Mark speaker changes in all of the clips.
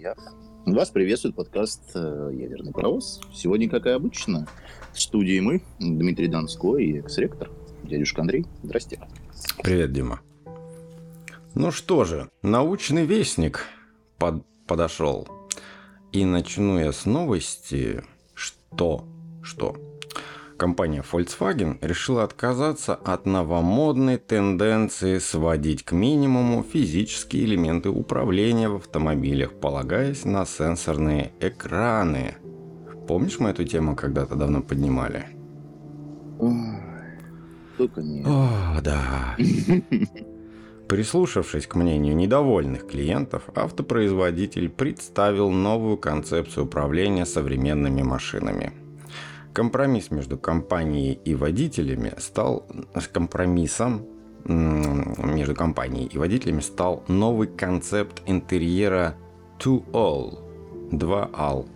Speaker 1: друзья. Вас приветствует подкаст э, «Ядерный паровоз». Сегодня, как и обычно, в студии мы, Дмитрий Донской и экс-ректор, дядюшка Андрей. Здрасте.
Speaker 2: Привет, Дима. Ну что же, научный вестник под, подошел. И начну я с новости, что, что компания Volkswagen решила отказаться от новомодной тенденции сводить к минимуму физические элементы управления в автомобилях, полагаясь на сенсорные экраны. Помнишь, мы эту тему когда-то давно поднимали?
Speaker 1: только не.
Speaker 2: О, да. Прислушавшись к мнению недовольных клиентов, автопроизводитель представил новую концепцию управления современными машинами – Компромисс между компанией и водителями стал компромиссом между компанией и водителями стал новый концепт интерьера To All, 2AL.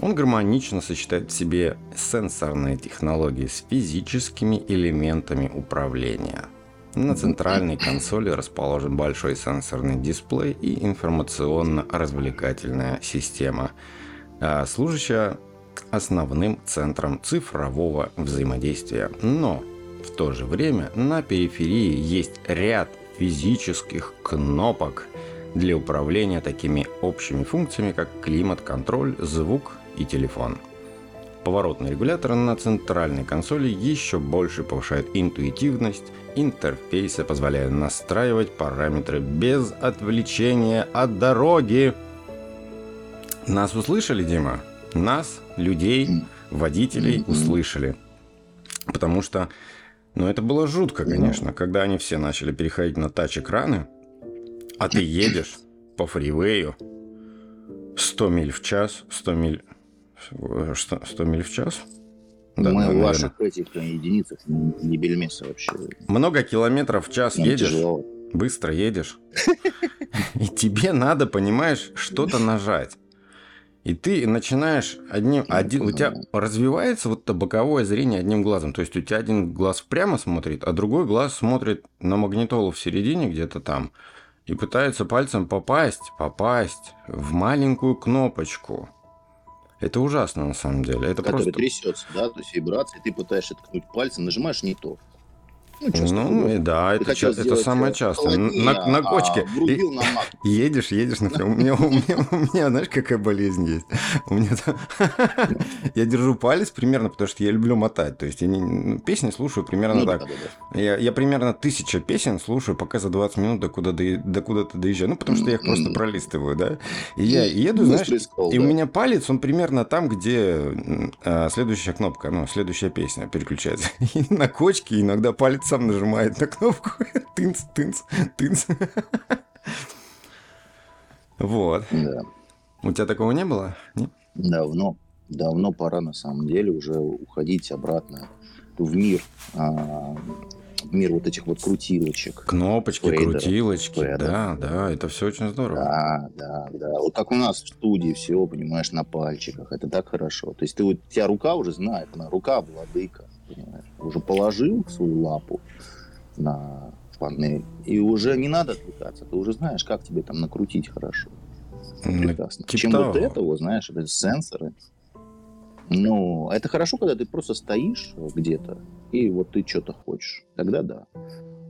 Speaker 2: Он гармонично сочетает в себе сенсорные технологии с физическими элементами управления. На центральной консоли расположен большой сенсорный дисплей и информационно-развлекательная система, а служащая основным центром цифрового взаимодействия. Но в то же время на периферии есть ряд физических кнопок для управления такими общими функциями, как климат-контроль, звук и телефон. Поворотный регулятор на центральной консоли еще больше повышает интуитивность интерфейса, позволяя настраивать параметры без отвлечения от дороги. Нас услышали, Дима? Нас, людей, водителей услышали. Потому что, ну, это было жутко, конечно, когда они все начали переходить на тач-экраны, а ты едешь по фривею 100 миль в час, 100 миль... 100, 100 миль в час?
Speaker 1: Да, Мы в ваших этих единицах не бельмеса вообще.
Speaker 2: Много километров в час Нам едешь, тяжело. быстро едешь, и тебе надо, понимаешь, что-то нажать. И ты начинаешь одним, один, у тебя развивается вот это боковое зрение одним глазом. То есть у тебя один глаз прямо смотрит, а другой глаз смотрит на магнитолу в середине где-то там и пытается пальцем попасть, попасть в маленькую кнопочку. Это ужасно на самом деле. Это
Speaker 1: Который
Speaker 2: просто...
Speaker 1: трясется, да, то есть вибрация, ты пытаешься ткнуть пальцем, нажимаешь не то.
Speaker 2: Ну, ну да, это, ча- это самое частое. На, на кочке. А, едешь, едешь, например. У меня, у, меня, у меня, знаешь, какая болезнь есть? У меня я держу палец примерно, потому что я люблю мотать. То есть я не, ну, песни слушаю примерно ну, так. Да, да, да. Я, я примерно тысяча песен слушаю, пока за 20 минут до куда до, до куда-то доезжаю. Ну, потому что я их просто пролистываю, да. И я еду, знаешь, и у меня палец, он примерно там, где а, следующая кнопка, ну, следующая песня переключается. И на кочке иногда палец сам нажимает на кнопку. Тынц, тынц, тынц. Вот. Да. У тебя такого не было? Нет?
Speaker 1: Давно. Давно пора, на самом деле, уже уходить обратно в мир а, мир вот этих вот крутилочек.
Speaker 2: Кнопочки, фейдеров, крутилочки, фейдеров. да, да, это все очень здорово.
Speaker 1: Да, да, да. Вот как у нас в студии все, понимаешь, на пальчиках, это так хорошо. То есть ты у тебя рука уже знает, она рука владыка понимаешь, уже положил свою лапу на панель, и уже не надо отвлекаться, ты уже знаешь, как тебе там накрутить хорошо. Прекрасно. Типа Чем того. вот этого, знаешь, это сенсоры. Ну, это хорошо, когда ты просто стоишь где-то, и вот ты что-то хочешь. Тогда да.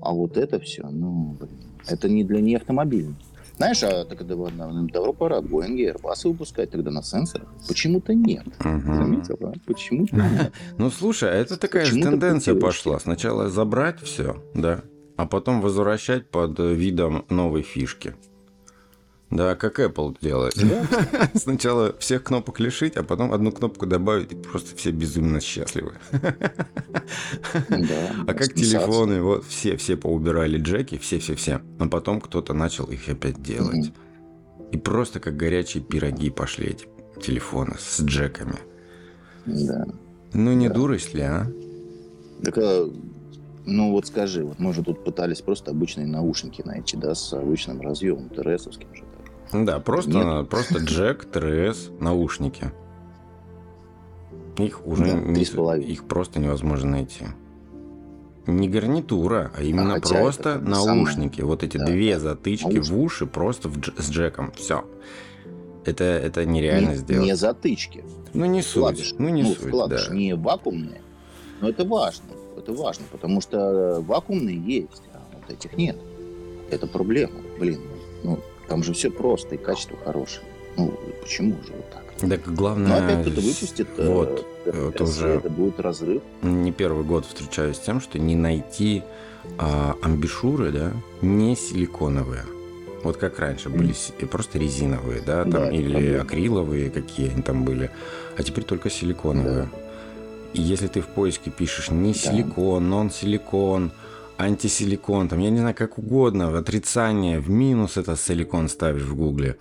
Speaker 1: А вот это все, ну, блин, это не для не автомобильных. Знаешь, а так давно пора Boeing и Airbus выпускать тогда на сенсорах. Почему-то нет. Угу. Заметил? Почему-то нет.
Speaker 2: Ну, слушай, а это такая же тенденция пошла. Сначала забрать все, да, а потом возвращать под видом новой фишки. Да, как Apple делает. Сначала всех кнопок лишить, а потом одну кнопку добавить, и просто все безумно счастливы. А как телефоны, вот все, все поубирали джеки, все-все-все, а потом кто-то начал их опять делать. И просто как горячие пироги пошли эти телефоны с джеками. Да. Ну не дурость ли, а?
Speaker 1: Так, а, ну вот скажи, вот мы же тут пытались просто обычные наушники найти, да, с обычным разъемом ТРСовским же.
Speaker 2: Да, просто, просто джек, ТРС, наушники. Их уже да, не, их просто невозможно найти. не гарнитура, а именно
Speaker 1: хотя
Speaker 2: просто
Speaker 1: это самое-
Speaker 2: наушники. Вот эти
Speaker 1: Да,
Speaker 2: две
Speaker 1: да.
Speaker 2: затычки в
Speaker 1: Наушники.
Speaker 2: уши просто в дж- с джеком. Все. Это, это нереально
Speaker 1: не,
Speaker 2: сделать.
Speaker 1: не затычки.
Speaker 2: Ну не суть.
Speaker 1: Вкладыш.
Speaker 2: Ну не
Speaker 1: ну,
Speaker 2: суть,
Speaker 1: вкладыш
Speaker 2: да.
Speaker 1: не вакуумные, но это важно. Это важно, потому что вакуумные есть, а вот этих нет. Это проблема. Блин, ну, там же все просто и качество хорошее. Ну, почему же вот так?
Speaker 2: Так
Speaker 1: Ну,
Speaker 2: главное,
Speaker 1: опять кто-то выпустит, э,
Speaker 2: вот,
Speaker 1: ТРС,
Speaker 2: это уже-
Speaker 1: это будет разрыв.
Speaker 2: не первый год встречаюсь с тем, что не найти а, амбишуры, да, не силиконовые. Вот как раньше были просто резиновые, да, там,
Speaker 1: Да,
Speaker 2: или
Speaker 1: проблема.
Speaker 2: акриловые, какие они там были, а теперь только силиконовые. И если ты в поиске пишешь не силикон, нон-силикон, антисиликон, там, я не знаю, как угодно, в отрицание, в минус это силикон ставишь в гугле,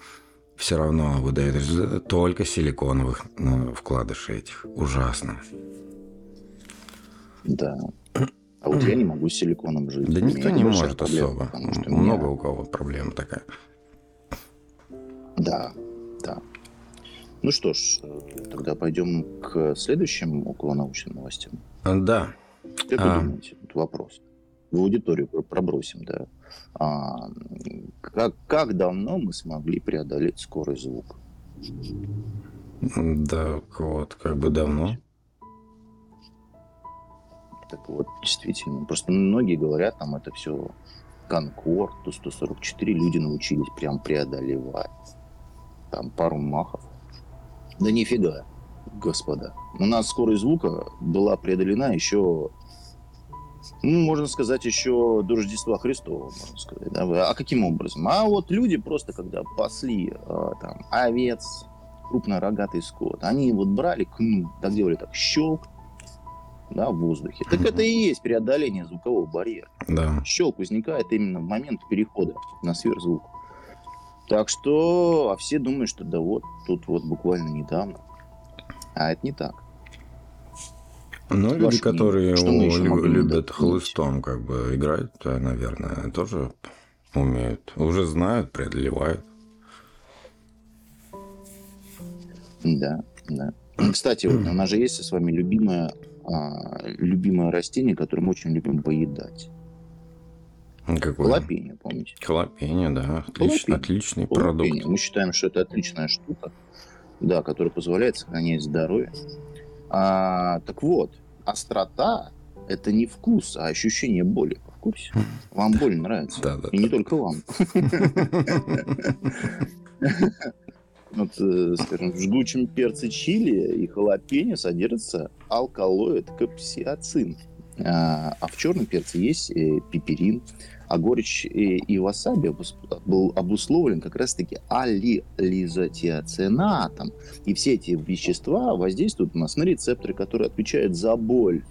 Speaker 2: все равно выдает результат только силиконовых ну, вкладышей этих. Ужасно.
Speaker 1: Да. А вот я не могу с силиконом жить.
Speaker 2: Да никто не может
Speaker 1: проблема,
Speaker 2: особо.
Speaker 1: потому что
Speaker 2: Много
Speaker 1: меня-
Speaker 2: у кого проблема такая.
Speaker 1: Да, да. Ну что ж, э, тогда пойдем к следующим околонаучным новостям.
Speaker 2: А, Да,
Speaker 1: Как
Speaker 2: А.
Speaker 1: вы думаете, вот вопрос. В аудиторию про- пробросим, да. А, как, как давно мы смогли преодолеть скорость звука?
Speaker 2: да, вот, как бы давно.
Speaker 1: Так вот, действительно. Просто многие говорят, там это все Конкорд, Ту-144, люди научились прям преодолевать. Там пару махов. Да нифига, господа. У нас скорость звука была преодолена еще, ну, можно сказать, еще до Рождества Христова, можно сказать. да. А каким образом? А вот люди просто, когда пасли а, там овец, крупнорогатый скот, они вот брали кнут, так делали так, щелк, да, в воздухе. Так это и есть преодоление звукового барьера.
Speaker 2: Да.
Speaker 1: Щелк возникает именно в момент перехода на сверхзвук. Так что, а все думают, что да вот, тут вот буквально недавно. А это не так.
Speaker 2: Но люди, которые лю- любят хлыстом как бы играть, да, наверное, тоже умеют. Уже знают, преодолевают.
Speaker 1: Да, да. Ну, Кстати, вот у нас же есть с вами любимое, а, любимое растение, которое мы очень любим поедать.
Speaker 2: Какой?
Speaker 1: Халапеньо, помните?
Speaker 2: Халапеньо, да. Отличный,
Speaker 1: Халапеньо.
Speaker 2: отличный
Speaker 1: Халапеньо.
Speaker 2: продукт.
Speaker 1: Мы считаем, что это отличная штука, да, которая позволяет сохранять здоровье. А, так вот, острота – это не вкус, а ощущение боли. В курсе? Вам боль нравится.
Speaker 2: Да, да.
Speaker 1: И не только вам. Вот, э, скажем, в жгучем перце чили и халапеньо содержится алкалоид капсиацин. А а в черном перце есть э, пеперин, а горечь э, и васаби был обусловлен как раз-таки алилизотиацинатом. И все эти вещества воздействуют у нас на рецепторы, которые отвечают за боль.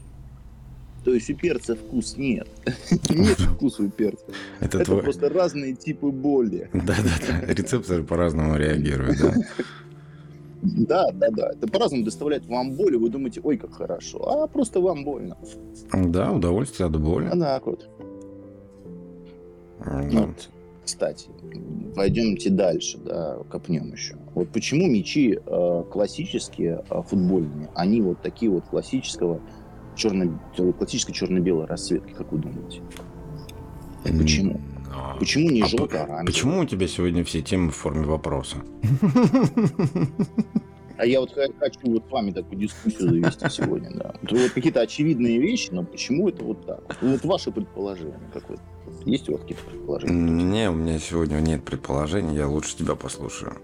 Speaker 1: То есть у перца вкус нет. Нет вкуса у перца.
Speaker 2: Это
Speaker 1: Это
Speaker 2: твой...
Speaker 1: просто разные типы боли.
Speaker 2: Да, да, да. Рецепторы по-разному реагируют, да.
Speaker 1: Да, да, да. Это по-разному доставляет вам боль, и вы думаете, ой, как хорошо. А просто вам больно.
Speaker 2: Да, удовольствие от боли.
Speaker 1: А так вот.
Speaker 2: Да.
Speaker 1: Вот. Кстати, пойдемте дальше, да, копнем еще. Вот почему мячи э, классические э, футбольные, они вот такие вот классического черно, классической черно-белой расцветки, как вы думаете? Почему?
Speaker 2: А,
Speaker 1: Почему не
Speaker 2: а
Speaker 1: желто-оранжевый?
Speaker 2: Почему у тебя сегодня все темы в форме вопроса?
Speaker 1: А я вот хочу вот с вами такую дискуссию завести сегодня, да. Вот, вот какие-то очевидные вещи, но почему это вот так? Вот ваше предположение какое-то. Есть у вас какие-то предположения?
Speaker 2: Не, у меня сегодня нет предположений, я лучше тебя послушаю.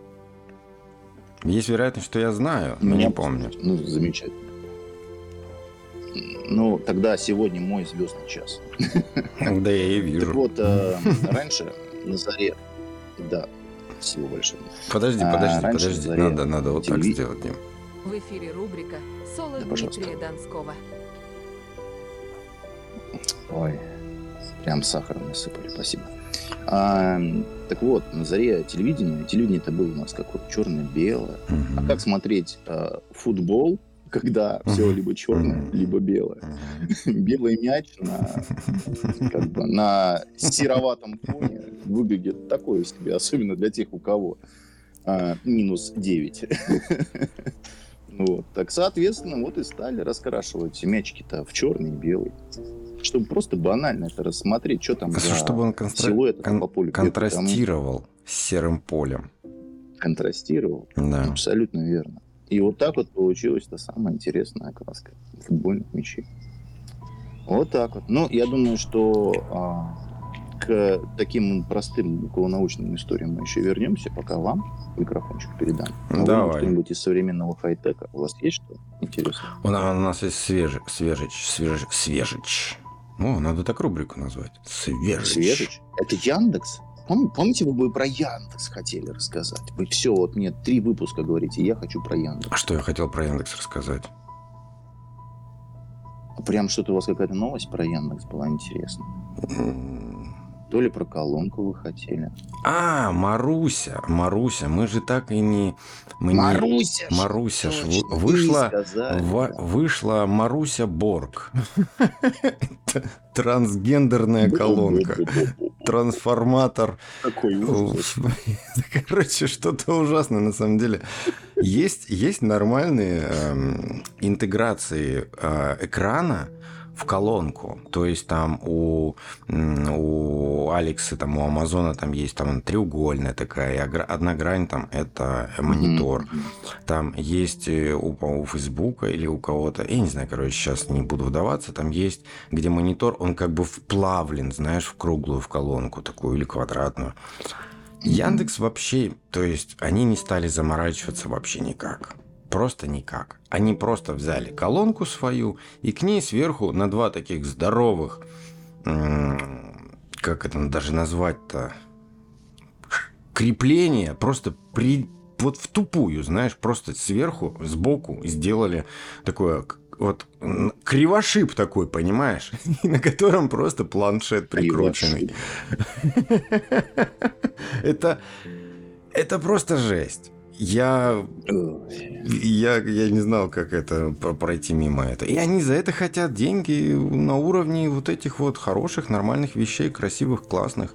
Speaker 2: Есть вероятность, что я знаю, но
Speaker 1: Меня
Speaker 2: не помню.
Speaker 1: Ну, замечательно. Ну, тогда сегодня мой звездный час.
Speaker 2: Да я и
Speaker 1: Так
Speaker 2: вижу.
Speaker 1: вот, э, раньше на заре, да, спасибо большое.
Speaker 2: Подожди,
Speaker 1: а,
Speaker 2: подожди, подожди. Надо, надо вот так сделать, Дим.
Speaker 3: В эфире рубрика «Соло
Speaker 1: Да, пожалуйста.
Speaker 3: Дмитрия Донского».
Speaker 1: Ой, прям сахар насыпали, спасибо. А, так вот, на заре телевидения, телевидение это было у нас как вот черно-белое. А как смотреть э, футбол, когда все либо черное, либо белое? Белый мяч на, как бы, на сероватом фоне выглядит такое себе, особенно для тех, у кого а, минус 9. Вот. Так, соответственно, вот и стали раскрашивать мячики-то в черный и белый. Чтобы просто банально это рассмотреть, что там за
Speaker 2: Чтобы он констра-
Speaker 1: силуэты там
Speaker 2: кон-
Speaker 1: по полю бегают. Там
Speaker 2: контрастировал с серым полем.
Speaker 1: контрастировал.
Speaker 2: Да.
Speaker 1: Абсолютно верно. И вот так вот получилась та самая интересная окраска футбольных мячей. Вот так вот. Ну, я думаю, что а, к таким простым околонаучным историям мы еще вернемся, пока вам микрофончик передам. А
Speaker 2: Давай.
Speaker 1: Что-нибудь из современного хай-тека. У вас есть что интересное?
Speaker 2: У на- у нас есть свежий, свежич, свежич, свежич. О, надо так рубрику назвать. Свежич.
Speaker 1: Свежич? Это Яндекс? Пом- Помните, вы бы про Яндекс хотели рассказать? Вы все, вот мне три выпуска говорите, я хочу про Яндекс.
Speaker 2: А что я хотел про Яндекс рассказать?
Speaker 1: Прям что-то у вас какая-то новость про Яндекс была интересная. То ли про колонку вы хотели.
Speaker 2: А, Маруся, Маруся, мы же так и не... Мы не-
Speaker 1: Маруся! ж,
Speaker 2: Маруся ж вышла,
Speaker 1: сказали,
Speaker 2: Ва-
Speaker 1: да.
Speaker 2: вышла Маруся Борг. Трансгендерная колонка. Трансформатор. Короче, что-то ужасное на самом деле. Есть, есть нормальные эм, интеграции э, экрана в колонку. То есть там у, у Алекса, там у Амазона там есть там треугольная такая, одна грань там это монитор. Там есть э, у, у Фейсбука или у кого-то, я не знаю, короче, сейчас не буду вдаваться, там есть, где монитор, он как бы вплавлен, знаешь, в круглую в колонку такую или квадратную. Яндекс вообще, то есть они не стали заморачиваться вообще никак. Просто никак. Они просто взяли колонку свою и к ней сверху на два таких здоровых, как это даже назвать-то, крепления просто при, вот в тупую, знаешь, просто сверху, сбоку сделали такое вот кривошип такой, понимаешь, на котором просто планшет прикрученный. Это, это просто жесть. Я, я, я не знал, как это про- пройти мимо этого. И они за это хотят деньги на уровне вот этих вот хороших, нормальных вещей, красивых, классных.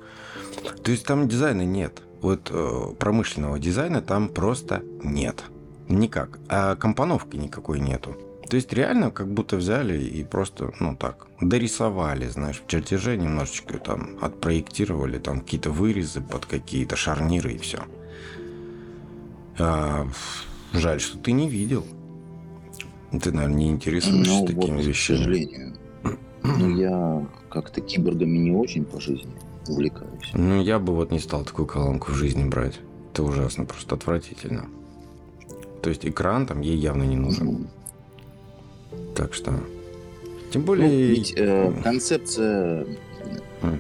Speaker 2: То есть там дизайна нет. Вот э, промышленного дизайна там просто нет. Никак. А компоновки никакой нету. То есть реально как будто взяли и просто, ну так, дорисовали, знаешь, в чертеже немножечко там отпроектировали, там какие-то вырезы под какие-то шарниры и все. Жаль, что ты не видел. Ты, наверное, не интересуешься
Speaker 1: Ну,
Speaker 2: такими
Speaker 1: вот, к
Speaker 2: вещами.
Speaker 1: сожалению. Ну, я как-то киборгами не очень по жизни увлекаюсь.
Speaker 2: Ну, я бы вот не стал такую колонку в жизни брать. Это ужасно, просто отвратительно. То есть экран там ей явно не нужен.
Speaker 1: Ну,
Speaker 2: Так что... Тем
Speaker 1: Ну,
Speaker 2: более...
Speaker 1: ведь э, концепция
Speaker 2: М.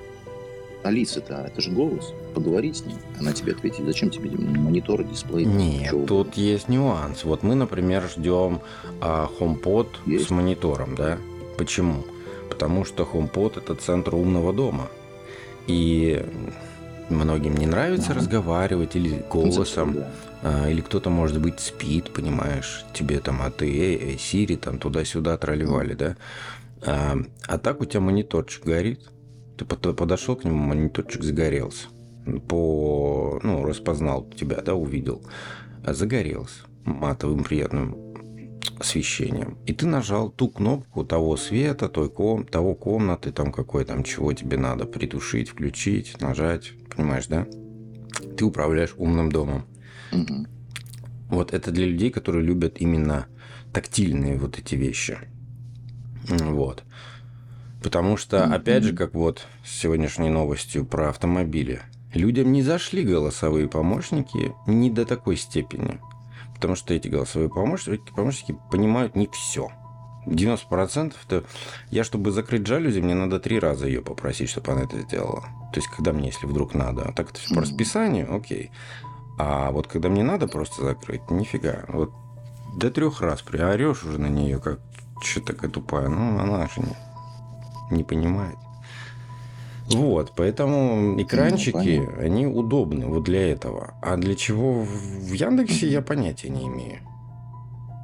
Speaker 1: Алисы-то, это же голос. Поговори с ней, она тебе ответит. Зачем тебе монитор, дисплей?
Speaker 2: Нет,
Speaker 1: Чё?
Speaker 2: тут есть нюанс. Вот мы, например, ждем а, HomePod
Speaker 1: Есть.
Speaker 2: с монитором, да? Почему? Потому что HomePod это центр умного дома. И многим не нравится
Speaker 1: Ага.
Speaker 2: разговаривать или голосом,
Speaker 1: Да.
Speaker 2: а, или кто-то, может быть, спит, понимаешь, тебе там, а ты, эй, эй, Сири, там туда-сюда тролливали, да? А, а так у тебя мониторчик горит, ты под- подошел к нему, мониторчик загорелся. По, ну, распознал тебя, да, увидел. А загорелся матовым приятным освещением. И ты нажал ту кнопку того света, той ком, того комнаты, там какой там, чего тебе надо притушить, включить, нажать, понимаешь, да? Ты управляешь умным домом.
Speaker 1: Мгм.
Speaker 2: Вот это для людей, которые любят именно тактильные вот эти вещи. Вот. Потому что, опять же, как вот с сегодняшней новостью про автомобили, людям не зашли голосовые помощники не до такой степени. Потому что эти голосовые помощники, помощники понимают не все. 90% это... Я, чтобы закрыть жалюзи, мне надо три раза ее попросить, чтобы она это сделала. То есть, когда мне, если вдруг надо. А так это всё по расписанию, окей. А вот когда мне надо просто закрыть, нифига. Вот до трех раз приорешь уже на нее, как что такая тупая. Ну, она же не, не понимает. Вот, поэтому экранчики,
Speaker 1: понятно.
Speaker 2: они удобны вот для этого. А для чего в Яндексе я понятия не имею.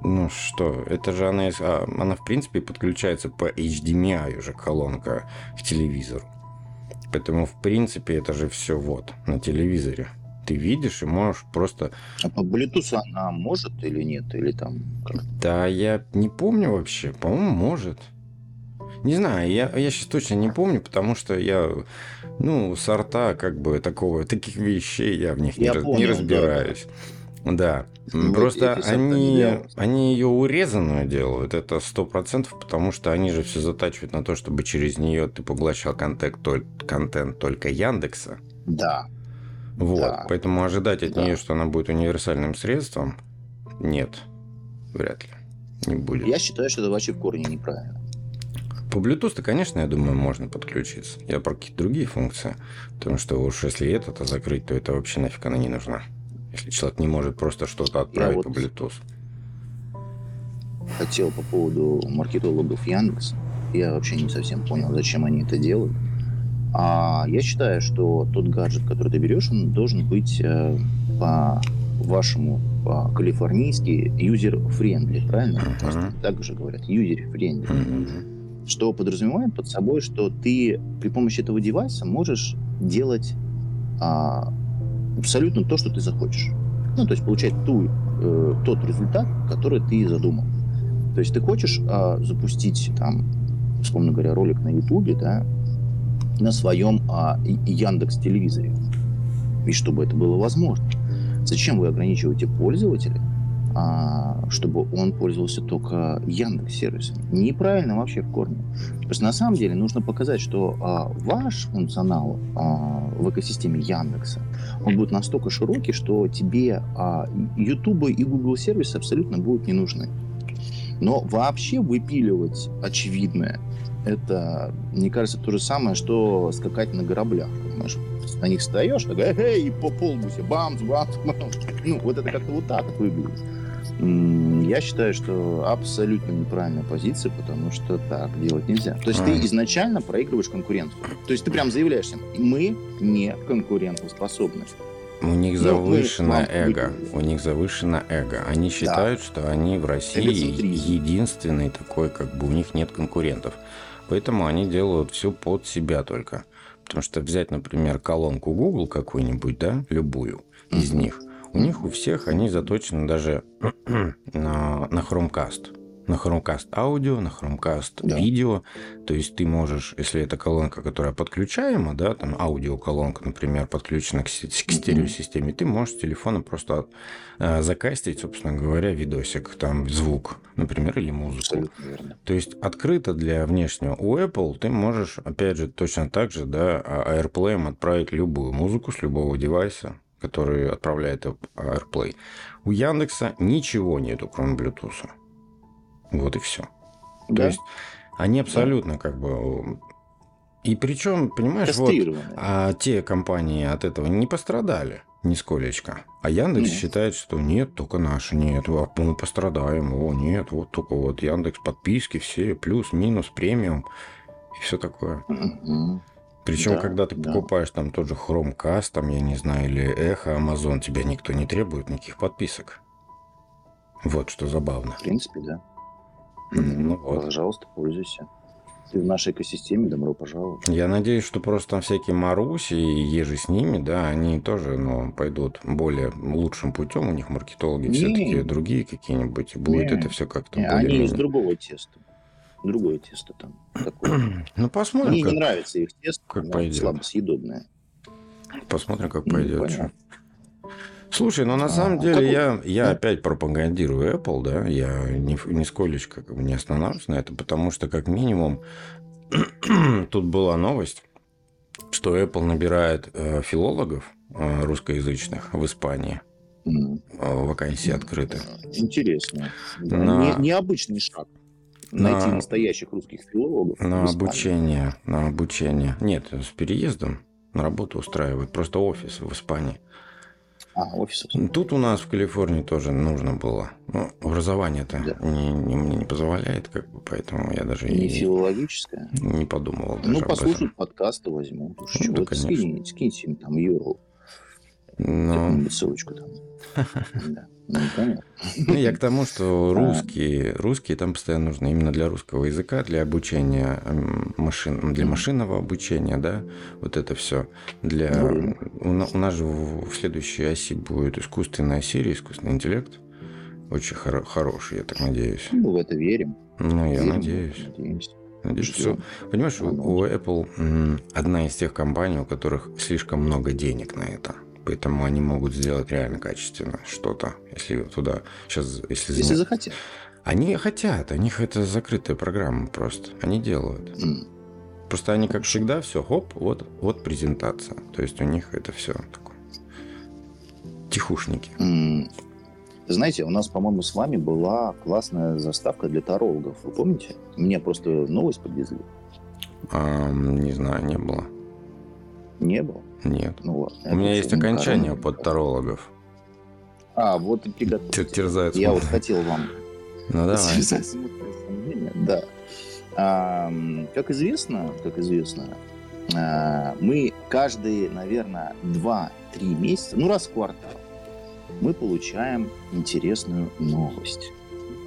Speaker 2: Ну что, это же она, а, она в принципе подключается по HDMI уже колонка к телевизору. Поэтому в принципе это же все вот на телевизоре. ты видишь и можешь просто...
Speaker 1: А по Bluetooth она может или нет? Или там?
Speaker 2: Да, я не помню вообще. По-моему, может. Не знаю, я, я сейчас точно не помню, потому что я, ну, сорта как бы такого, таких вещей я в них
Speaker 1: Я
Speaker 2: не,
Speaker 1: понял,
Speaker 2: не
Speaker 1: да.
Speaker 2: разбираюсь. Да.
Speaker 1: Ну,
Speaker 2: Просто они, они ее урезанную делают, это сто процентов, потому что они же все затачивают на то, чтобы через нее ты поглощал контент, контент только Яндекса.
Speaker 1: Да.
Speaker 2: Вот.
Speaker 1: Да.
Speaker 2: Поэтому ожидать от
Speaker 1: Да.
Speaker 2: нее, что она будет универсальным средством, нет, вряд ли. Не будет.
Speaker 1: Я считаю, что это вообще в корне неправильно.
Speaker 2: По Bluetooth, конечно, я думаю, можно подключиться. Я про какие-то другие функции. Потому что уж если это закрыть, то это вообще нафиг она не нужна. Если человек не может просто что-то отправить
Speaker 1: вот-
Speaker 2: по Bluetooth.
Speaker 1: Хотел по поводу маркетологов Яндекс. Я вообще не совсем понял, зачем они это делают. А я считаю, что тот гаджет, который ты берешь, он должен быть э, по вашему по калифорнийски user-friendly, правильно? Просто Так же говорят, user-friendly.
Speaker 2: Мгм.
Speaker 1: Что подразумевает под собой, что ты при помощи этого девайса можешь делать а, абсолютно то, что ты захочешь. Ну, то есть получать ту, э, тот результат, который ты задумал. То есть ты хочешь а, запустить там, условно говоря, ролик на Ютубе, да, на своем а, Яндекс телевизоре, и чтобы это было возможно. Зачем вы ограничиваете пользователя, чтобы он пользовался только Яндекс сервисами? Неправильно вообще в корне. То есть на самом деле нужно показать, что а, ваш функционал а, в экосистеме Яндекса, он будет настолько широкий, что тебе а, YouTube и Google сервисы абсолютно будут не нужны. Но вообще выпиливать очевидное, это, мне кажется, то же самое, что скакать на граблях, понимаешь? На них встаешь, такая, эй, по полбусе, бамс, бамс, бамс. Ну, вот это как-то вот так выглядит. Я считаю, что абсолютно неправильная позиция, потому что так делать нельзя. То есть
Speaker 2: А.
Speaker 1: ты изначально проигрываешь конкуренцию. То есть ты прям заявляешь всем, мы не конкурентоспособны.
Speaker 2: У них
Speaker 1: Ну, мы
Speaker 2: завышено эго. У них завышено эго. Они считают, что они в России единственный такой, как бы у них нет конкурентов. Поэтому они делают все под себя только. Потому что взять, например, колонку Google какую-нибудь, да, любую из них, у них у всех они заточены даже на, на Chromecast. На Chromecast аудио, на Chromecast
Speaker 1: Да.
Speaker 2: видео. То есть ты можешь, если это колонка, которая подключаема, да, там аудиоколонка, например, подключена к, к стереосистеме, ты можешь с телефона просто э, закастить, собственно говоря, видосик, там звук, например, или музыку. То есть открыто для внешнего. У Apple ты можешь, опять же, точно так же, да, а- AirPlay отправить любую музыку с любого девайса, который отправляет AirPlay. У Яндекса ничего нету, кроме Bluetooth. Вот и все. То
Speaker 1: Да?
Speaker 2: есть они абсолютно как бы... И причем, понимаешь, вот а те компании от этого не пострадали нисколечко. А Яндекс
Speaker 1: Нет.
Speaker 2: считает, что нет, только наши, нет, а мы пострадаем, о, нет, вот только вот Яндекс подписки все, плюс, минус, премиум и все такое.
Speaker 1: Мгм.
Speaker 2: Причем,
Speaker 1: Да,
Speaker 2: когда ты
Speaker 1: да.
Speaker 2: покупаешь там тот же Chromecast, там, я не знаю, или Эхо, Amazon, тебя никто не требует никаких подписок. Вот что забавно.
Speaker 1: В принципе, да.
Speaker 2: Ну вот.
Speaker 1: Пожалуйста, пользуйся. Ты в нашей экосистеме, добро пожаловать.
Speaker 2: Я надеюсь, что просто там всякие Маруси и ежи с ними, да, они тоже, ну, пойдут более лучшим путем. У них маркетологи все-таки другие какие-нибудь. и Будет
Speaker 1: Не.
Speaker 2: это все как-то более...
Speaker 1: они из другого теста. Другое тесто там. Такое.
Speaker 2: Ну, посмотрим,
Speaker 1: Мне не
Speaker 2: как,
Speaker 1: нравится их тесто,
Speaker 2: как пойдет.
Speaker 1: слабосъедобное.
Speaker 2: посмотрим, как
Speaker 1: Ну,
Speaker 2: пойдет.
Speaker 1: понятно.
Speaker 2: Слушай, ну на
Speaker 1: А,
Speaker 2: самом деле
Speaker 1: как
Speaker 2: я, я опять пропагандирую Apple, да, я ни, нисколечко как бы не останавливаюсь на это, потому что как минимум тут была новость, что Apple набирает э, филологов э, русскоязычных в Испании, э, вакансии открыты.
Speaker 1: Интересно. Да,
Speaker 2: На-
Speaker 1: не- необычный шаг. Найти
Speaker 2: На-
Speaker 1: настоящих русских филологов.
Speaker 2: На обучение, на обучение. Нет, с переездом на работу устраивают, просто офис в Испании.
Speaker 1: А, офисов.
Speaker 2: Тут у нас в Калифорнии тоже нужно было. Ну, образование-то
Speaker 1: Да.
Speaker 2: не, не- мне не позволяет, как бы, поэтому я даже
Speaker 1: Не
Speaker 2: и
Speaker 1: филологическое.
Speaker 2: не подумывал даже
Speaker 1: Ну, послушать подкасты возьму.
Speaker 2: Ну,
Speaker 1: чего,
Speaker 2: да,
Speaker 1: вот
Speaker 2: конечно.
Speaker 1: скинь, скиньте им там URL,
Speaker 2: Ну,
Speaker 1: ссылочку там. Да. Ну, понятно.
Speaker 2: Ну, я к тому, что русские, русские там постоянно нужны именно для русского языка, для обучения машин, для машинного обучения, да, вот это все. Для
Speaker 1: Ну,
Speaker 2: у, у нас же в, в следующей оси будет искусственная серия, искусственный интеллект, очень хоро- хороший, я так надеюсь.
Speaker 1: Мы в это верим.
Speaker 2: Ну, я
Speaker 1: Верим,
Speaker 2: надеюсь.
Speaker 1: Надеемся.
Speaker 2: Надеюсь, всё. Понимаешь, у, у Apple одна из тех компаний, у которых слишком много денег на это. Поэтому они могут сделать реально качественно что-то, если туда сейчас, если,
Speaker 1: Если
Speaker 2: заня-
Speaker 1: захотят.
Speaker 2: Они хотят, у них это закрытая программа просто. Они делают.
Speaker 1: М.
Speaker 2: Просто они, как всегда, все, хоп, вот, вот презентация. То есть у них это все такое. Тихушники.
Speaker 1: М. Знаете, у нас, по-моему, с вами была классная заставка для тарологов. Вы помните? Мне просто новость подвезли.
Speaker 2: А, не знаю, не было.
Speaker 1: Не было?
Speaker 2: Нет.
Speaker 1: Ну ладно.
Speaker 2: У меня есть окончание
Speaker 1: корона.
Speaker 2: под тарологов.
Speaker 1: А, вот и приготовьте.
Speaker 2: Тер- терзает
Speaker 1: Я вот хотел вам
Speaker 2: Ну давай.
Speaker 1: Да. Ам, как известно, как известно, а, мы каждые, наверное, 2-3 месяца, ну раз в квартал, мы получаем интересную новость.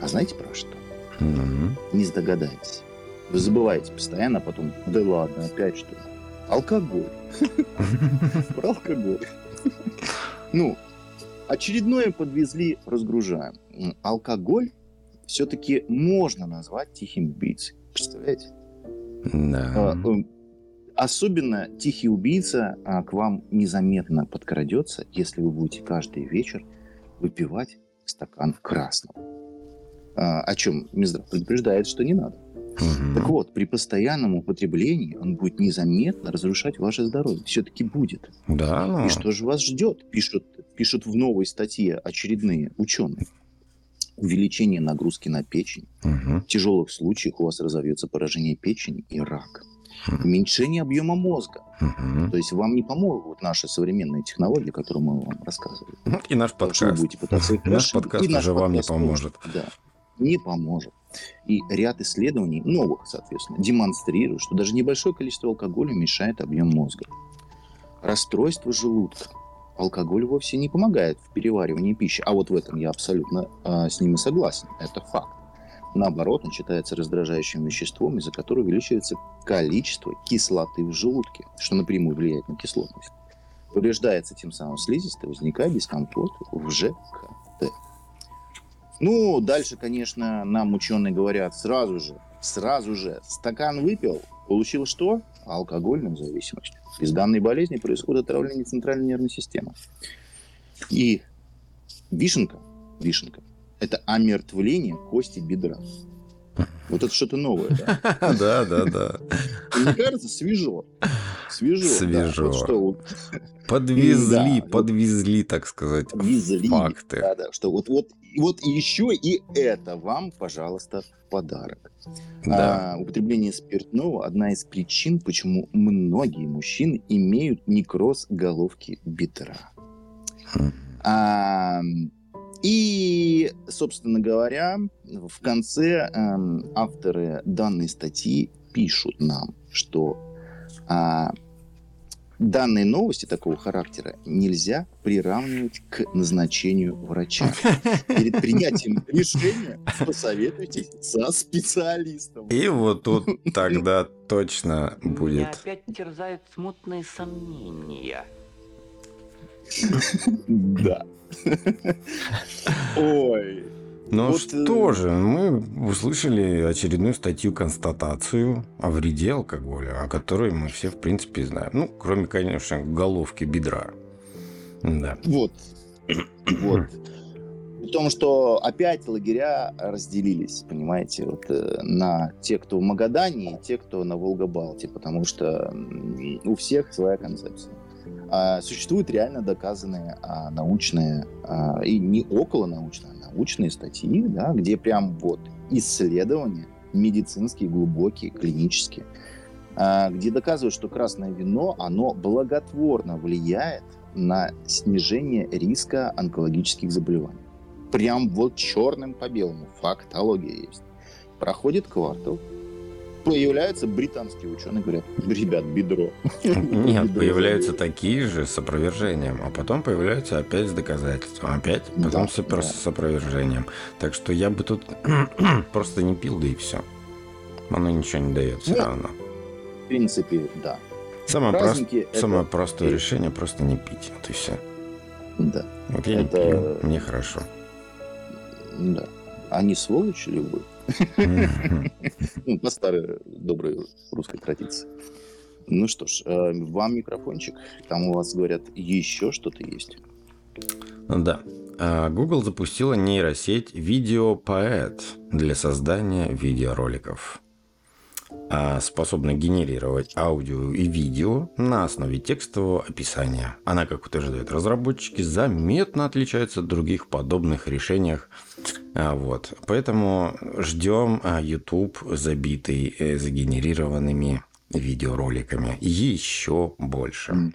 Speaker 1: А знаете про что?
Speaker 2: Мгм.
Speaker 1: Не догадаетесь. Вы забываете постоянно, а потом, да ладно, опять что? Алкоголь. Про алкоголь. Ну, очередное подвезли, разгружаем. Алкоголь все-таки можно назвать тихим убийцей. Представляете? А,
Speaker 2: Да.
Speaker 1: м, Особенно тихий убийца а, к вам незаметно подкрадется, если вы будете каждый вечер выпивать стакан красного. А, о чем Минздрав предупреждает, что не надо.
Speaker 2: Мгм.
Speaker 1: Так вот, при постоянном употреблении он будет незаметно разрушать ваше здоровье. Все-таки будет.
Speaker 2: Да, ну.
Speaker 1: И что же вас ждет? Пишут, пишут в новой статье очередные ученые. Увеличение нагрузки на печень.
Speaker 2: Мгм.
Speaker 1: В тяжелых случаях у вас разовьется поражение печени и рак.
Speaker 2: Мгм.
Speaker 1: Уменьшение объема мозга.
Speaker 2: Мгм.
Speaker 1: То есть вам не помогут наши современные технологии, которые мы вам рассказывали.
Speaker 2: И наш
Speaker 1: Потому что вы
Speaker 2: подкаст.
Speaker 1: будете пытаться их
Speaker 2: Наш подкаст
Speaker 1: и наш
Speaker 2: уже вам не
Speaker 1: подкаст
Speaker 2: поможет.
Speaker 1: Да, не поможет. И ряд исследований, новых, соответственно, демонстрируют, что даже небольшое количество алкоголя уменьшает объем мозга. Расстройство желудка. Алкоголь вовсе не помогает в переваривании пищи. А вот в этом я абсолютно а, с ними согласен. Это факт. Наоборот, он считается раздражающим веществом, из-за которого увеличивается количество кислоты в желудке, что напрямую влияет на кислотность. Повреждается тем самым слизистая, возникает дискомфорт в ЖКТ. Ну, дальше, конечно, нам ученые говорят сразу же, сразу же, стакан выпил, получил что? Алкогольную зависимость. Из данной болезни происходит отравление центральной нервной системы. И вишенка, вишенка, это омертвление кости бедра. Вот это что-то новое, да?
Speaker 2: Да, да, да.
Speaker 1: Мне кажется, свежо. Свежо. да.
Speaker 2: Свежо.
Speaker 1: Вот что вот
Speaker 2: Подвезли,
Speaker 1: Да,
Speaker 2: подвезли, так сказать,
Speaker 1: везли.
Speaker 2: факты.
Speaker 1: Да, да, что вот, вот, вот еще и это вам, пожалуйста, подарок.
Speaker 2: Да.
Speaker 1: А, употребление спиртного – одна из причин, почему многие мужчины имеют некроз головки бедра. А, и, собственно говоря, в конце эм, авторы данной статьи пишут нам, что а, данные новости такого характера нельзя приравнивать к назначению врача. Перед принятием решения посоветуйтесь со специалистом.
Speaker 2: И вот тут тогда точно
Speaker 4: Меня
Speaker 2: будет.
Speaker 4: опять терзают смутные сомнения.
Speaker 1: Да. Ой.
Speaker 2: Ну
Speaker 1: Вот,
Speaker 2: что
Speaker 1: э,
Speaker 2: же, мы услышали очередную статью констатацию о вреде алкоголя, о которой мы все, в принципе, знаем. Ну, кроме, конечно, головки бедра. Да.
Speaker 1: Вот. Вот. При том, что опять лагеря разделились, понимаете, вот, э, на те, кто в Магадане, и те, кто на Волга-Балте, потому что у всех своя концепция. А существуют реально доказанные а, научные, а, и не около научные, научные статьи, да, где прям вот исследования медицинские, глубокие, клинические, а, где доказывают, что красное вино, оно благотворно влияет на снижение риска онкологических заболеваний. Прям вот черным по белому. Фактология есть. Проходит квартал, появляются британские ученые, говорят, ребят, бедро.
Speaker 2: Нет,
Speaker 1: Бедро
Speaker 2: появляются такие же с опровержением, а потом появляются опять с доказательством, опять, потом
Speaker 1: Да,
Speaker 2: с,
Speaker 1: да.
Speaker 2: с опровержением. Так что я бы тут просто не пил, да и все. Оно ничего не дает все
Speaker 1: Ну,
Speaker 2: равно.
Speaker 1: В принципе, да.
Speaker 2: Самое, прост-
Speaker 1: Праздники это-
Speaker 2: самое простое решение просто не пить. Вот и все.
Speaker 1: Да,
Speaker 2: Вот я
Speaker 1: это-
Speaker 2: не пью, мне хорошо.
Speaker 1: да. Они сволочи ли вы? По старой доброй русской традиции. Ну что ж, э, вам микрофончик. Там у вас, говорят, еще что-то есть.
Speaker 2: Да. А, Google запустила нейросеть VideoPoet для создания видеороликов. А, Способна генерировать аудио и видео на основе текстового описания. Она, как утверждают разработчики, заметно отличается от других подобных решениях. А, Вот. Поэтому ждем а, YouTube, забитый э, загенерированными видеороликами. Еще больше.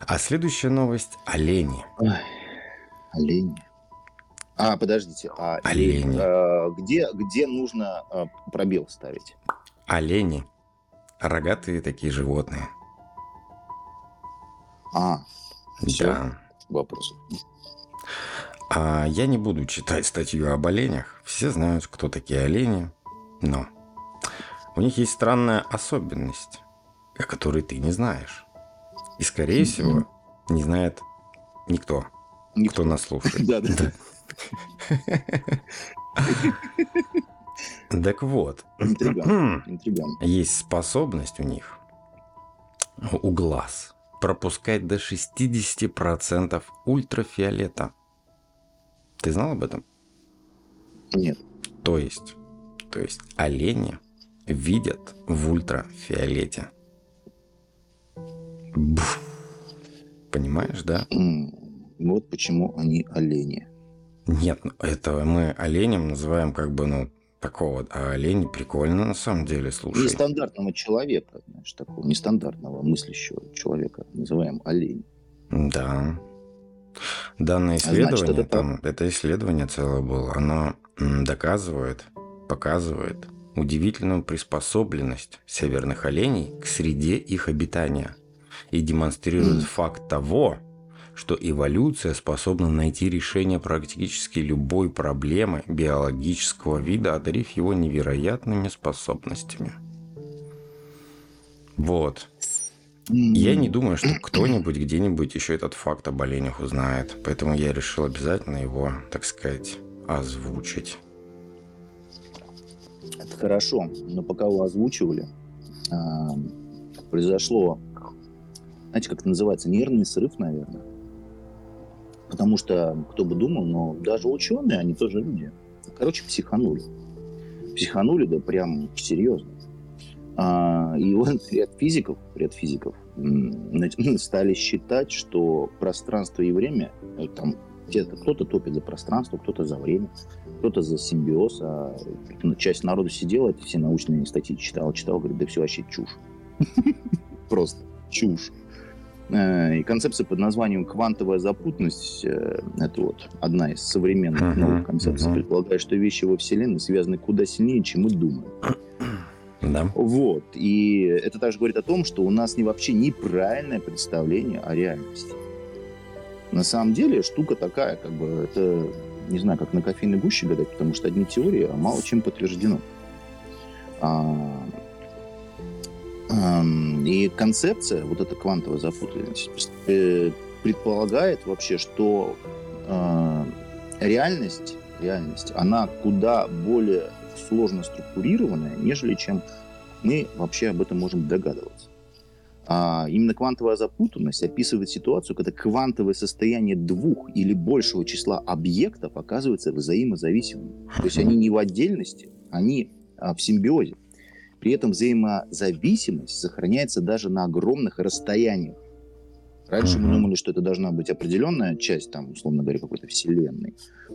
Speaker 2: А следующая новость – олени.
Speaker 1: Ой, Олени. А, подождите, а
Speaker 2: Олени.
Speaker 1: э, где, где нужно э, пробел ставить?
Speaker 2: Олени. Рогатые такие животные.
Speaker 1: А, Всё.
Speaker 2: Да.
Speaker 1: вопрос.
Speaker 2: А я не буду читать статью об оленях. Все знают, кто такие олени. Но у них есть странная особенность, о которой ты не знаешь. И, скорее всего, не знает никто,
Speaker 1: Никто.
Speaker 2: кто нас слушает.
Speaker 1: Да, да.
Speaker 2: Так вот,
Speaker 1: Интриган. Интриган.
Speaker 2: есть способность у них, у глаз, пропускать до 60% ультрафиолета. Ты знал об этом?
Speaker 1: Нет.
Speaker 2: То есть, то есть олени видят в ультрафиолете. Буф. Понимаешь, да?
Speaker 1: Вот почему они олени.
Speaker 2: Нет, это мы оленем называем как бы, ну, такого, а олени прикольно на самом деле, слушай.
Speaker 1: Нестандартного человека, знаешь, такого нестандартного мыслящего человека называем олень.
Speaker 2: Да. Данное
Speaker 1: значит,
Speaker 2: исследование,
Speaker 1: это
Speaker 2: там, это исследование целое было, оно доказывает, показывает удивительную приспособленность северных оленей к среде их обитания и демонстрирует
Speaker 1: М.
Speaker 2: факт того, что эволюция способна найти решение практически любой проблемы биологического вида, одарив его невероятными способностями. Вот. Я не думаю, что кто-нибудь где-нибудь еще этот факт об оленях узнает. Поэтому я решил обязательно его, так сказать, озвучить.
Speaker 1: Это хорошо, но пока вы озвучивали, а, произошло, знаете, как это называется, нервный срыв, наверное. Потому что, кто бы думал, но даже ученые, они тоже люди. Короче, психанули. Психанули, да прям серьезно. А, и вот ряд физиков, ряд физиков стали считать, что пространство и время, э, там, где-то кто-то топит за пространство, кто-то за время, кто-то за симбиоз, а ну, часть народу сидела, эти все научные статьи читала, читала, говорит, да все вообще чушь. Просто чушь. Э, И концепция под названием квантовая запутанность, э, это вот одна из современных
Speaker 2: Мгм,
Speaker 1: новых концепций,
Speaker 2: мгм.
Speaker 1: предполагает, что вещи во Вселенной связаны куда сильнее, чем мы думаем.
Speaker 2: Да?
Speaker 1: Вот. И это также говорит о том, что у нас не вообще неправильное представление о реальности. На самом деле штука такая, как бы это, не знаю, как на кофейной гуще гадать, потому что одни теории, а мало чем подтверждено. А, и концепция, вот эта квантовая запутанность, э, предполагает вообще, что а, реальность, реальность, она куда более сложно структурированная, нежели чем мы вообще об этом можем догадываться. А именно квантовая запутанность описывает ситуацию, когда квантовое состояние двух или большего числа объектов оказывается взаимозависимым. То есть они не в отдельности, они а, в симбиозе. При этом взаимозависимость сохраняется даже на огромных расстояниях. Раньше мы думали, что это должна быть определенная часть, там, условно говоря, какой-то вселенной.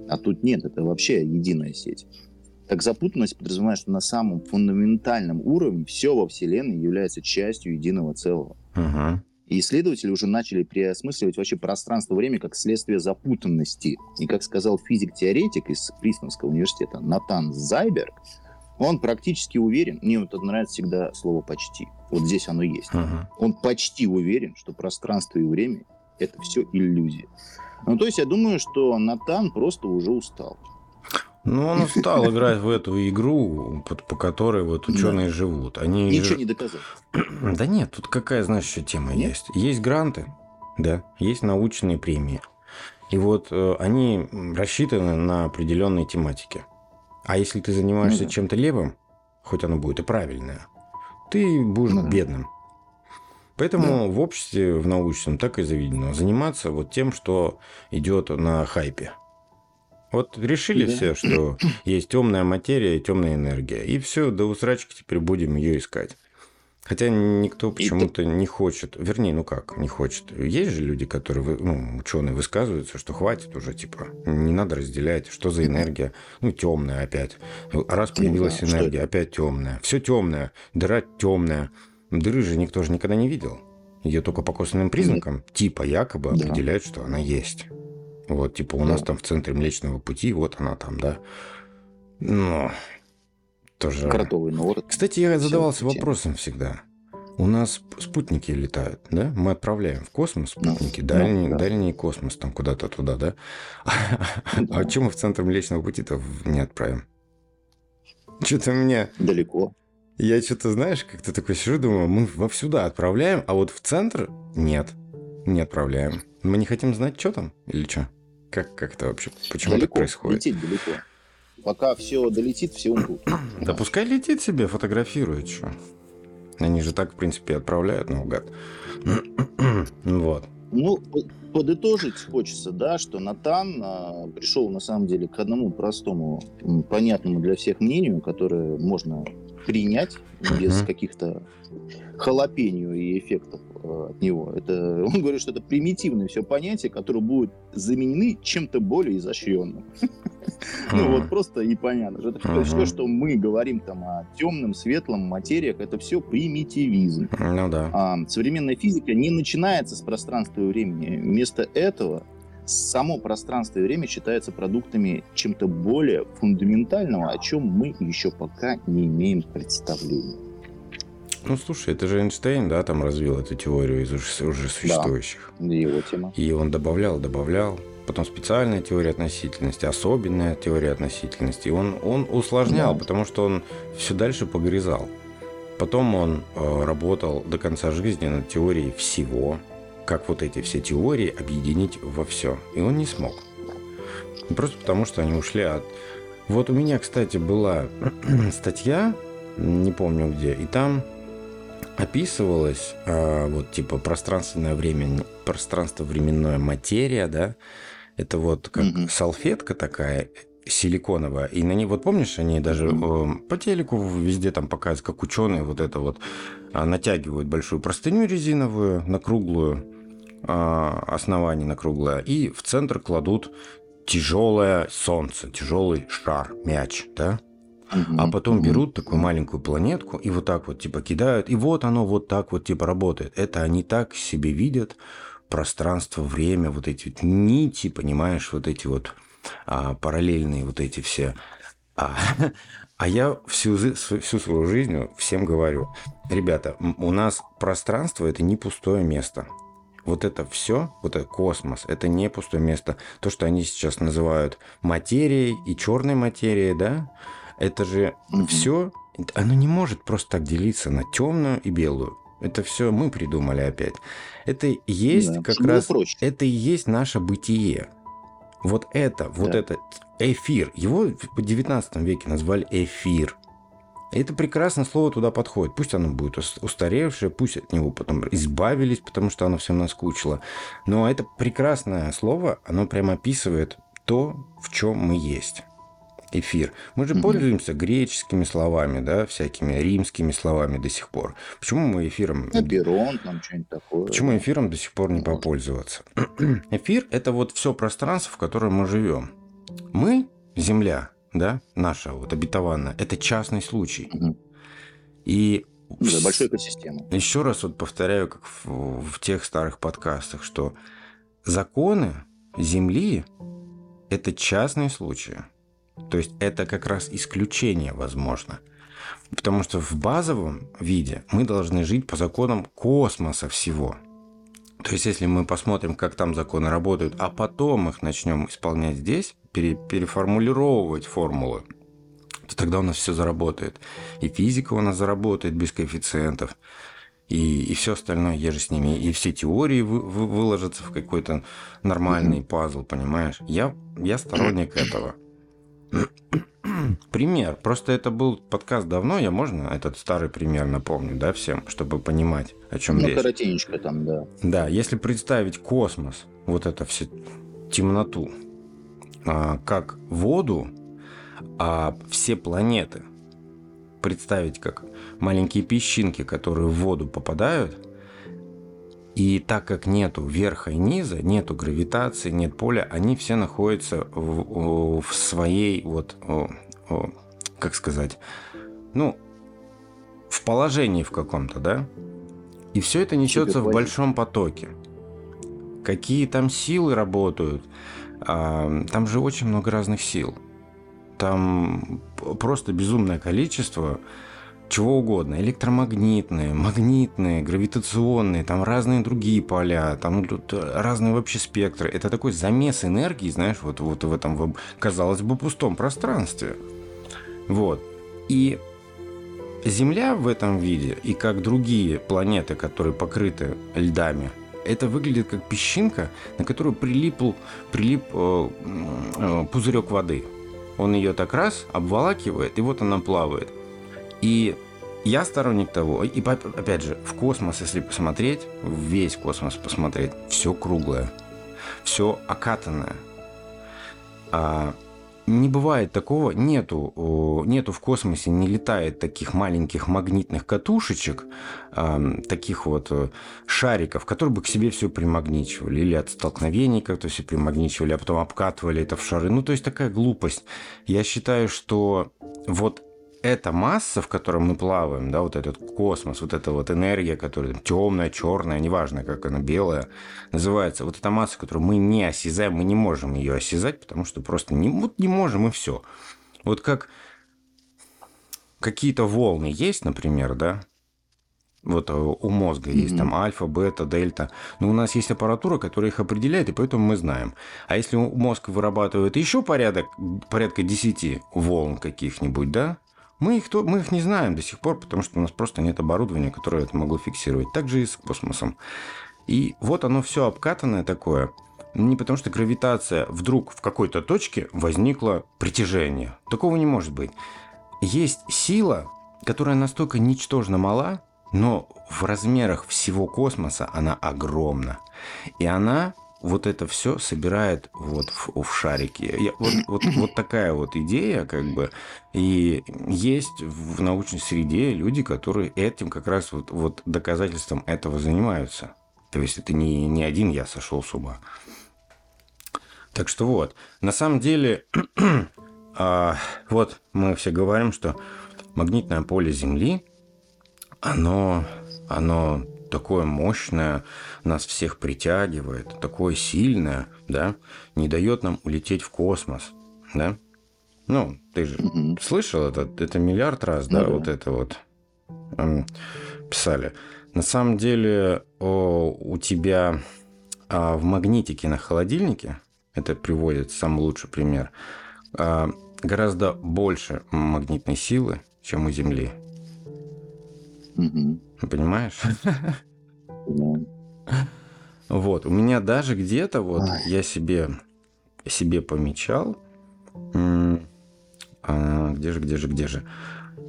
Speaker 1: А тут нет, это вообще единая сеть. Так запутанность подразумевает, что на самом фундаментальном уровне все во Вселенной является частью единого целого.
Speaker 2: Мгм.
Speaker 1: И исследователи уже начали переосмысливать вообще пространство-время как следствие запутанности. И как сказал физик-теоретик из Приснского университета Натан Зайберг, Он практически уверен, мне вот это нравится всегда слово «почти». Вот здесь оно есть.
Speaker 2: Мгм.
Speaker 1: Он почти уверен, что пространство и время – это все иллюзия. Ну, то есть я думаю, что Натан просто уже устал.
Speaker 2: Ну, он устал играть в эту игру, по, по которой вот ученые живут. Они
Speaker 1: Ничего
Speaker 2: же-
Speaker 1: не доказал.
Speaker 2: Да нет, тут какая, знаешь, еще тема
Speaker 1: Нет?
Speaker 2: есть. Есть гранты, да, есть научные премии. И вот э, они рассчитаны на определенные тематики. А если ты занимаешься
Speaker 1: Ну да.
Speaker 2: чем-то левым, хоть оно будет и правильное, ты будешь
Speaker 1: Ну да.
Speaker 2: бедным. Поэтому в обществе, в научном, так и заведено. Заниматься вот тем, что идет на хайпе. Вот решили
Speaker 1: Да.
Speaker 2: все, что есть темная материя и темная энергия. И все, до усрачки теперь будем ее искать. Хотя никто почему-то не хочет, вернее, ну как, не хочет. Есть же люди, которые, ну, ученые высказываются, что хватит уже, типа, не надо разделять, что за энергия, ну, темная опять. Раз появилась
Speaker 1: да,
Speaker 2: энергия, опять темная. Все темное, дыра темная. Дыры же никто же никогда не видел. Ее только по косвенным признакам, типа, якобы
Speaker 1: Да.
Speaker 2: определяют, что она есть. Вот, типа, у
Speaker 1: Да.
Speaker 2: нас там в центре Млечного Пути, вот она там, да. Но тоже...
Speaker 1: Кротовый нор.
Speaker 2: Кстати, я задавался вопросом всегда. У нас спутники летают, да? Мы отправляем в космос
Speaker 1: Ну,
Speaker 2: спутники,
Speaker 1: ну,
Speaker 2: дальний,
Speaker 1: да.
Speaker 2: дальний космос, там куда-то туда, да? А чем мы в центр Млечного Пути-то не отправим? Что-то мне...
Speaker 1: Далеко.
Speaker 2: Я что-то, знаешь, как-то такой сижу, думаю, мы во сюда отправляем, а вот в центр нет, не отправляем. Мы не хотим знать, что там или что? Как, как это вообще? Почему так
Speaker 1: далеко.
Speaker 2: происходит?
Speaker 1: Лететь далеко. Пока все долетит, все умрут.
Speaker 2: Да пускай летит себе, фотографирует, что. Они же так, в принципе, и отправляют наугад. Вот.
Speaker 1: Ну, по- подытожить хочется, да, что Натан а, пришел на самом деле к одному простому, понятному для всех мнению, которое можно принять без каких-то халапенью и эффектов э, от него. Это, он говорит, что это примитивное все понятие, которое будет заменены чем-то более изощренным. Ну вот просто и понятно. Это все, что мы говорим там о темном, светлом, материях, это все примитивизм.
Speaker 2: Ну да.
Speaker 1: А, современная физика не начинается с пространства и времени. Вместо этого само пространство и время считаются продуктами чем-то более фундаментального, о чем мы еще пока не имеем представления.
Speaker 2: Ну слушай, это же Эйнштейн, да, там развил эту теорию из уже, уже существующих.
Speaker 1: Его тема.
Speaker 2: И он добавлял, добавлял. Потом специальная теория относительности, особенная теория относительности. И он, он усложнял,
Speaker 1: Да.
Speaker 2: потому что он все дальше погрязал. Потом он э, работал до конца жизни над теорией всего, как вот эти все теории объединить во все. И он не смог. Просто потому, что они ушли от... Вот у меня, кстати, была статья, не помню где, и там описывалось а, вот типа пространственное время, пространство-временная материя, да, это вот как
Speaker 1: Мгм.
Speaker 2: салфетка такая силиконовая, и на ней, вот помнишь, они даже э, по телеку везде там показывают, как ученые вот это вот а, натягивают большую простыню резиновую на круглую, а, основание на круглое, и в центр кладут тяжелое солнце, тяжелый шар, мяч, да, а потом берут такую маленькую планетку и вот так вот типа кидают, и вот оно вот так вот типа работает. Это они так себе видят пространство, время, вот эти вот нити, понимаешь, вот эти вот а, параллельные вот эти все. А, а я всю, всю свою жизнь всем говорю, ребята, у нас пространство это не пустое место. Вот это все, вот это космос, это не пустое место. То, что они сейчас называют материей и черной материей, да, это же
Speaker 1: Мгм.
Speaker 2: все, оно не может просто так делиться на темную и белую. Это все мы придумали опять. Это и есть
Speaker 1: Да,
Speaker 2: как раз,
Speaker 1: проще.
Speaker 2: это и есть наше бытие. Вот это, вот
Speaker 1: Да.
Speaker 2: этот эфир, его в 19 веке назвали эфир. Это прекрасное слово туда подходит. Пусть оно будет ус- устаревшее, пусть от него потом избавились, потому что оно всем наскучило. Но это прекрасное слово, оно прямо описывает то, в чем мы есть. Эфир. Мы же
Speaker 1: Мгм.
Speaker 2: пользуемся греческими словами, да, всякими римскими словами до сих пор. Почему мы эфиром...
Speaker 1: Аперон, там что-нибудь такое.
Speaker 2: Почему эфиром до сих пор не
Speaker 1: Можно.
Speaker 2: попользоваться? Эфир – это вот все пространство, в котором мы живем. Мы, Земля, да, наша вот обетованная, это частный случай.
Speaker 1: Мгм.
Speaker 2: И
Speaker 1: Ну Да, большая экосистема.
Speaker 2: еще раз вот повторяю, как в, в тех старых подкастах, что законы Земли – это частные случаи. То есть это как раз исключение возможно. Потому что в базовом виде мы должны жить по законам космоса всего. То есть если мы посмотрим, как там законы работают, а потом их начнем исполнять здесь, пере, переформулировать формулы, то тогда у нас все заработает. И физика у нас заработает без коэффициентов, и, и все остальное еже с ними. И все теории вы, вы, выложатся в какой-то нормальный пазл, понимаешь? Я, я сторонник этого. Пример. Просто это был подкаст давно, я можно этот старый пример напомню, да, всем, чтобы понимать, о чем ну, речь.
Speaker 1: коротенечко там, да.
Speaker 2: Да, если представить космос, вот это все темноту, а, как воду, а все планеты представить как маленькие песчинки, которые в воду попадают, и так как нету верха и низа, нету гравитации, нет поля, они все находятся в, в своей вот, как сказать, ну, в положении в каком-то, да? И все это несется в большом потоке. Какие там силы работают? А, там же очень много разных сил. Там просто безумное количество чего угодно. Электромагнитные, магнитные, гравитационные, там разные другие поля, там тут разные вообще спектры. Это такой замес энергии, знаешь, вот, вот в этом, казалось бы, пустом пространстве. Вот. И Земля в этом виде, и как другие планеты, которые покрыты льдами, это выглядит как песчинка, на которую прилипл, прилип э, э, пузырек воды. Он ее так раз обволакивает, и вот она плавает. И я сторонник того, и опять же, в космос, если посмотреть, весь космос посмотреть, все круглое, все окатанное. А не бывает такого, нету, нету в космосе, не летает таких маленьких магнитных катушечек, таких вот э, шариков, которые бы к себе все примагничивали, или от столкновений как-то все примагничивали, а потом обкатывали это в шары. Ну, то есть такая глупость. Я считаю, что вот эта масса, в которой мы плаваем, да, вот этот космос, вот эта вот энергия, которая темная, черная, неважно, как она белая, называется, вот эта масса, которую мы не осязаем, мы не можем ее осязать, потому что просто не, вот не можем и все. Вот как какие-то волны есть, например, да, вот э, у мозга mm-hmm. есть там альфа, бета, дельта. Но у нас есть аппаратура, которая их определяет, и поэтому мы знаем. А если мозг вырабатывает еще порядок, порядка 10 волн каких-нибудь, да, мы их, мы их не знаем до сих пор, потому что у нас просто нет оборудования, которое это могло фиксировать. Так же и с космосом. И вот оно все обкатанное такое. Не потому что гравитация вдруг в какой-то точке возникло притяжение. Такого не может быть. Есть сила, которая настолько ничтожно мала, но в размерах всего космоса она огромна. И она вот это все собирает вот в, в шарике. Я, вот, вот, вот такая вот идея, как бы. И есть в научной среде люди, которые этим как раз вот, вот доказательством этого занимаются. То есть это не, не один я сошел с ума. Так что вот, на самом деле, а, вот мы все говорим, что магнитное поле Земли, оно, оно такое мощное, нас всех притягивает, такое сильное, да, не дает нам улететь в космос, да? Ну, ты же угу. слышал это, это миллиард раз, да, да, вот это вот эм, писали. На самом деле о, у тебя а, в магнитике на холодильнике, это приводит самый лучший пример, а, гораздо больше магнитной силы, чем у Земли. Угу. Понимаешь? Вот, у меня даже где-то вот я себе, себе помечал, а, где же, где же, где же,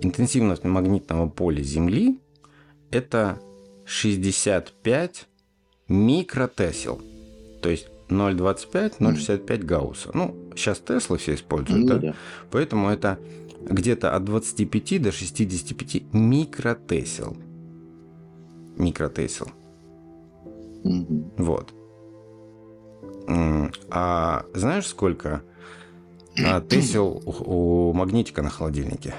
Speaker 2: интенсивность магнитного поля Земли это 65 микротесел, то есть 0,25, 0,65 Гаусса. Ну, сейчас Теслы все используют, ну, да? да? Поэтому это где-то от 25 до 65 микротесел. Микротесел. Вот. А знаешь, сколько а, тесел у, у магнитика на холодильнике?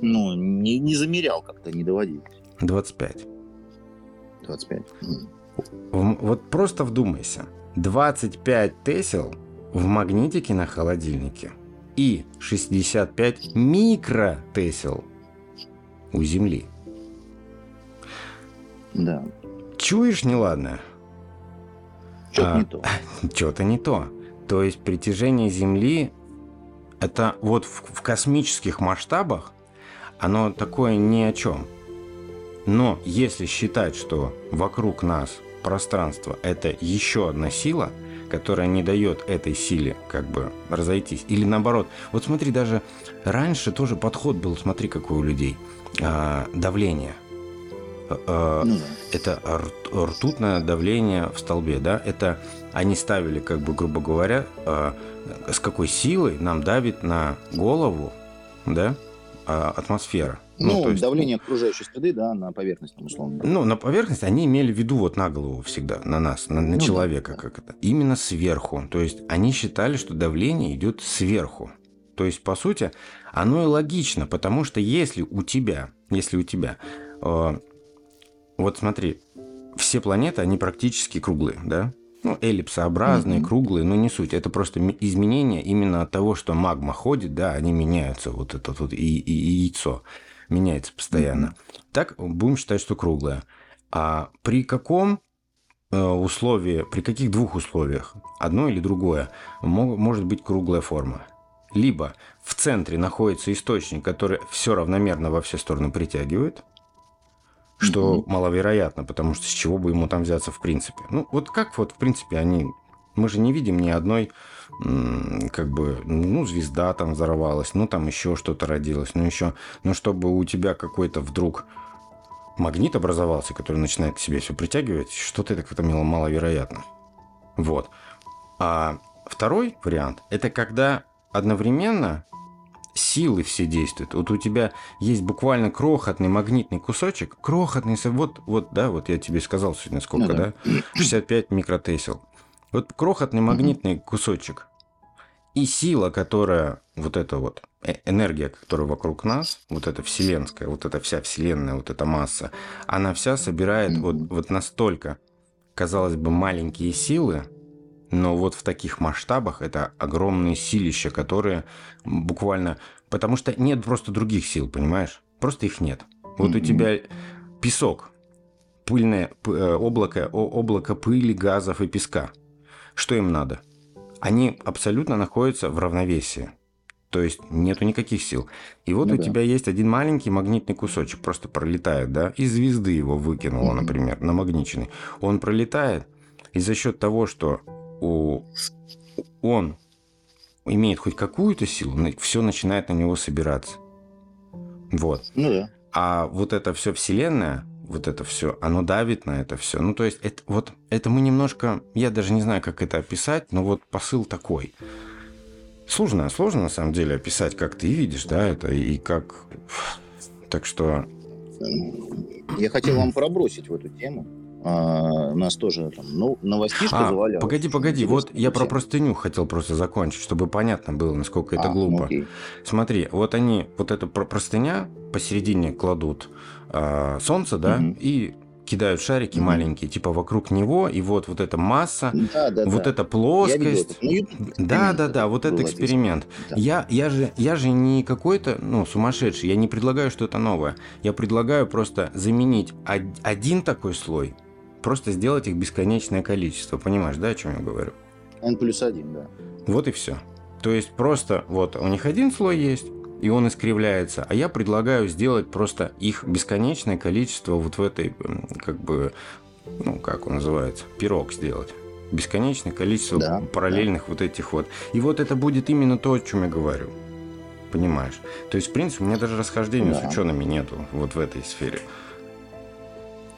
Speaker 1: Ну, не, не замерял как-то, не доводил.
Speaker 2: 25.
Speaker 1: 25.
Speaker 2: Вот просто вдумайся. 25 тесел в магнитике на холодильнике и 65 микротесел у Земли.
Speaker 1: Да.
Speaker 2: Чуешь неладное?
Speaker 1: Что-то
Speaker 2: А,
Speaker 1: не то.
Speaker 2: Что-то не то. То есть притяжение Земли это вот в, в космических масштабах оно такое ни о чем. Но если считать, что вокруг нас пространство это еще одна сила, которая не дает этой силе как бы разойтись, или наоборот, вот смотри, даже раньше тоже подход был, смотри, какой у людей, а, давление. А, а,
Speaker 1: Ну да.
Speaker 2: это рт- ртутное давление в столбе, да, это они ставили, как бы, грубо говоря, э, с какой силой нам давит на голову, да, а, атмосфера.
Speaker 1: Ну,
Speaker 2: то есть-
Speaker 1: давление окружающей среды, да, на поверхность, там, условно.
Speaker 2: ну, на поверхность они имели в виду вот на голову всегда, на нас, на, на
Speaker 1: Ну
Speaker 2: человека,
Speaker 1: да.
Speaker 2: как это. Именно сверху. То есть они считали, что давление идет сверху. То есть, по сути, оно и логично, потому что если у тебя, если у тебя, э, вот смотри, все планеты, они практически круглые, да? Ну, эллипсообразные,
Speaker 1: Мгм.
Speaker 2: круглые, но не суть. Это просто изменение именно от того, что магма ходит, да, они меняются, вот это вот и, и- и яйцо меняется постоянно. Так будем считать, что круглое. А при каком э, условии, при каких двух условиях, одно или другое, мо- может быть круглая форма? Либо в центре находится источник, который все равномерно во все стороны притягивает, что
Speaker 1: Мгм.
Speaker 2: маловероятно, потому что с чего бы ему там взяться в принципе. Ну, вот как вот, в принципе, они... Мы же не видим ни одной, как бы, ну, звезда там взорвалась, ну, там еще что-то родилось, ну, еще... Ну, чтобы у тебя какой-то вдруг магнит образовался, который начинает к себе все притягивать, что-то это как-то мало- маловероятно. Вот. А второй вариант – это когда одновременно силы все действуют. Вот у тебя есть буквально крохотный магнитный кусочек, крохотный, вот, вот, да, вот я тебе сказал сегодня сколько,
Speaker 1: Ну
Speaker 2: да?
Speaker 1: да.
Speaker 2: 65 микротесел. Вот крохотный магнитный кусочек. И сила, которая, вот эта вот э- энергия, которая вокруг нас, вот эта вселенская, вот эта вся вселенная, вот эта масса, она вся собирает вот, вот настолько, казалось бы, маленькие силы, но вот в таких масштабах это огромные силища, которые буквально... Потому что нет просто других сил, понимаешь? Просто их нет. Вот у тебя песок, пыльное э, облако, облако пыли, газов и песка. Что им надо? Они абсолютно находятся в равновесии. То есть нету никаких сил. И вот
Speaker 1: Ну
Speaker 2: у
Speaker 1: да.
Speaker 2: тебя есть один маленький магнитный кусочек, просто пролетает, да, из звезды его выкинуло, например, намагниченный. Он пролетает, и за счет того, что у... он имеет хоть какую-то силу, все начинает на него собираться. Вот.
Speaker 1: Ну да.
Speaker 2: А вот это все вселенная, вот это все, оно давит на это все. Ну, то есть, это, вот это мы немножко, я даже не знаю, как это описать, но вот посыл такой. Сложно, сложно на самом деле описать, как ты видишь, да, это и как... Так что,
Speaker 1: Я хотел вам пробросить в эту тему. А, нас тоже там ну, новостишка
Speaker 2: А,
Speaker 1: завалялась.
Speaker 2: погоди, погоди, вот я про простыню хотел просто закончить, чтобы понятно было, насколько это
Speaker 1: А, ну
Speaker 2: глупо.
Speaker 1: окей.
Speaker 2: Смотри, вот они, вот эта про- простыня посередине кладут а, солнце, да,
Speaker 1: Мгм.
Speaker 2: и кидают шарики
Speaker 1: Мгм.
Speaker 2: маленькие, типа вокруг него, и вот вот эта масса,
Speaker 1: Да, да,
Speaker 2: вот
Speaker 1: да.
Speaker 2: эта
Speaker 1: видел
Speaker 2: плоскость.
Speaker 1: YouTube
Speaker 2: Да, да, да,
Speaker 1: этот
Speaker 2: вот
Speaker 1: был
Speaker 2: это
Speaker 1: описан.
Speaker 2: эксперимент.
Speaker 1: Да.
Speaker 2: Я, я, же, я же не какой-то, ну, сумасшедший, я не предлагаю что-то новое. Я предлагаю просто заменить од- один такой слой, просто сделать их бесконечное количество. Понимаешь, да, о чем я говорю?
Speaker 1: N плюс один, да.
Speaker 2: Вот и все. То есть просто вот у них один слой есть, и он искривляется, а я предлагаю сделать просто их бесконечное количество вот в этой, как бы, ну, как он называется, пирог сделать. Бесконечное количество
Speaker 1: Да,
Speaker 2: параллельных вот этих вот. И вот это будет именно то, о чем я говорю. Понимаешь? То есть, в принципе, у меня даже расхождения
Speaker 1: Да.
Speaker 2: с учеными нету вот в этой сфере.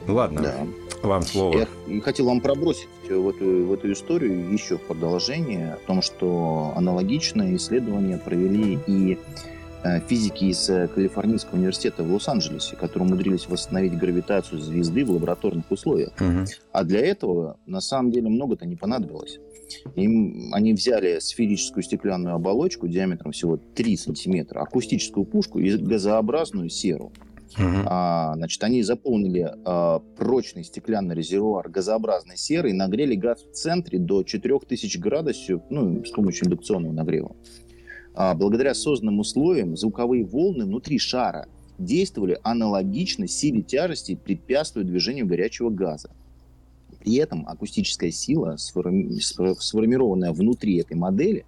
Speaker 2: Ладно,
Speaker 1: Да.
Speaker 2: вам слово.
Speaker 1: Я хотел вам пробросить в эту, в эту историю еще продолжение о том, что аналогичное исследование провели и физики из э, Калифорнийского университета в Лос-Анджелесе, которые умудрились восстановить гравитацию звезды в лабораторных условиях.
Speaker 2: Мгм.
Speaker 1: А для этого на самом деле много-то не понадобилось. Им, они взяли сферическую стеклянную оболочку диаметром всего 3 сантиметра, акустическую пушку и газообразную серу.
Speaker 2: Мгм.
Speaker 1: А, значит, они заполнили а, прочный стеклянный резервуар газообразной серы и нагрели газ в центре до 4000 градусов ну, с помощью индукционного нагрева. А, благодаря созданным условиям звуковые волны внутри шара действовали аналогично силе тяжести, препятствуя движению горячего газа. При этом акустическая сила, сформи- сфо- сформированная внутри этой модели,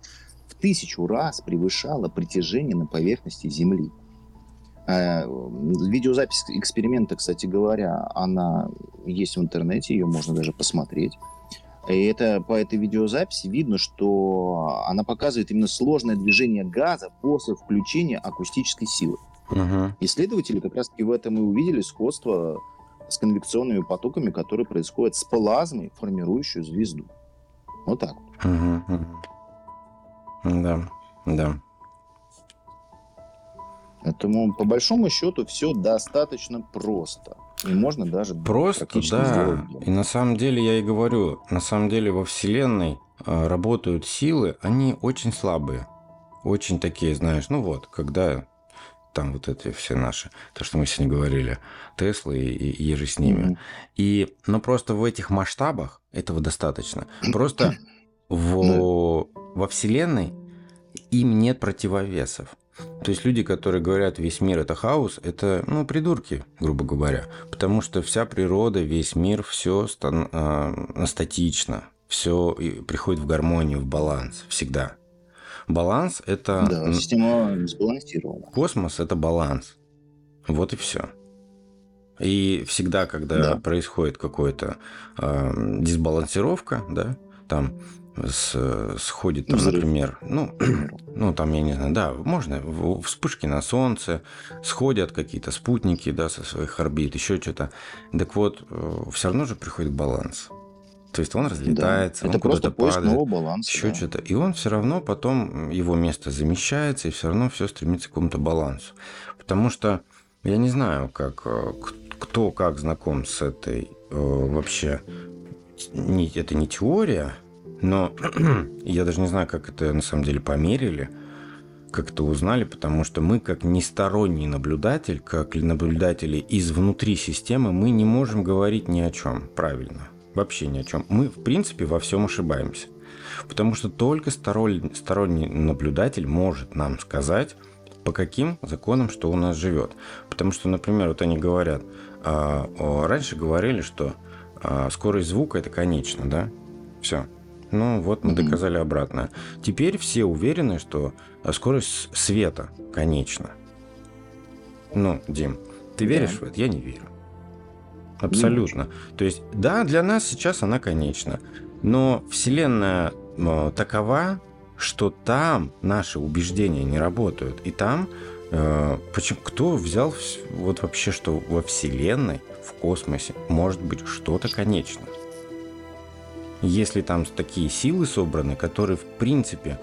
Speaker 1: в тысячу раз превышала притяжение на поверхности Земли. Э, Видеозапись эксперимента, кстати говоря, она есть в интернете, ее можно даже посмотреть. И это, по этой видеозаписи видно, что она показывает именно сложное движение газа после включения акустической силы.
Speaker 2: Мгм.
Speaker 1: Исследователи как раз-таки в этом и увидели сходство с конвекционными потоками, которые происходят с плазмой, формирующей звезду. Вот так.
Speaker 2: мгм. Да, да.
Speaker 1: Поэтому, по большому счету, все достаточно просто. И можно даже
Speaker 2: Просто, да.
Speaker 1: сделать.
Speaker 2: И на самом деле, я и говорю, на самом деле во Вселенной э, работают силы, они очень слабые. Очень такие, знаешь, ну вот, когда там вот эти все наши, то, что мы сегодня говорили, Теслы и, и еже с ними.
Speaker 1: Мгм.
Speaker 2: И, ну, просто в этих масштабах этого достаточно. Просто в, во Вселенной им нет противовесов. То есть люди, которые говорят, весь мир это хаос, это, ну, придурки, грубо говоря. Потому что вся природа, весь мир, все статично, все приходит в гармонию, в баланс всегда. Баланс это
Speaker 1: Да, система сбалансирована.
Speaker 2: Космос это баланс. Вот и все. И всегда, когда
Speaker 1: Да.
Speaker 2: происходит какая-то э, дисбалансировка, да, там с- сходит, там,
Speaker 1: Взрыв.
Speaker 2: например, ну, ну, там, я не знаю, да, можно вспышки на Солнце, сходят какие-то спутники, да, со своих орбит, еще что-то. Так вот, все равно же приходит баланс. То есть он разлетается,
Speaker 1: Да.
Speaker 2: он куда-то падает
Speaker 1: баланса.
Speaker 2: еще
Speaker 1: да.
Speaker 2: что-то. И он все равно потом, его место замещается, и все равно все стремится к какому-то балансу. Потому что я не знаю, как, э, кто как знаком с этой э, вообще... Не, это не теория, но я даже не знаю, как это на самом деле померили, как это узнали, потому что мы, как несторонний наблюдатель, как наблюдатели из внутри системы, мы не можем говорить ни о чем правильно. Вообще ни о чем. Мы, в принципе, во всем ошибаемся. Потому что только сторонний, наблюдатель может нам сказать, по каким законам что у нас живет. Потому что, например, вот они говорят, а, раньше говорили, что а, скорость звука это конечно, да? Все. Ну вот мы доказали обратное. Теперь все уверены, что а, скорость света конечна. Ну, Дим, ты
Speaker 1: Да.
Speaker 2: веришь в это? Я не верю. Абсолютно. То есть, да, для нас сейчас она конечна. Но Вселенная э, такова, что там наши убеждения не работают. И там э, почему, кто взял вот вообще, что во Вселенной, в космосе может быть что-то конечное? Если там такие силы собраны, которые в принципе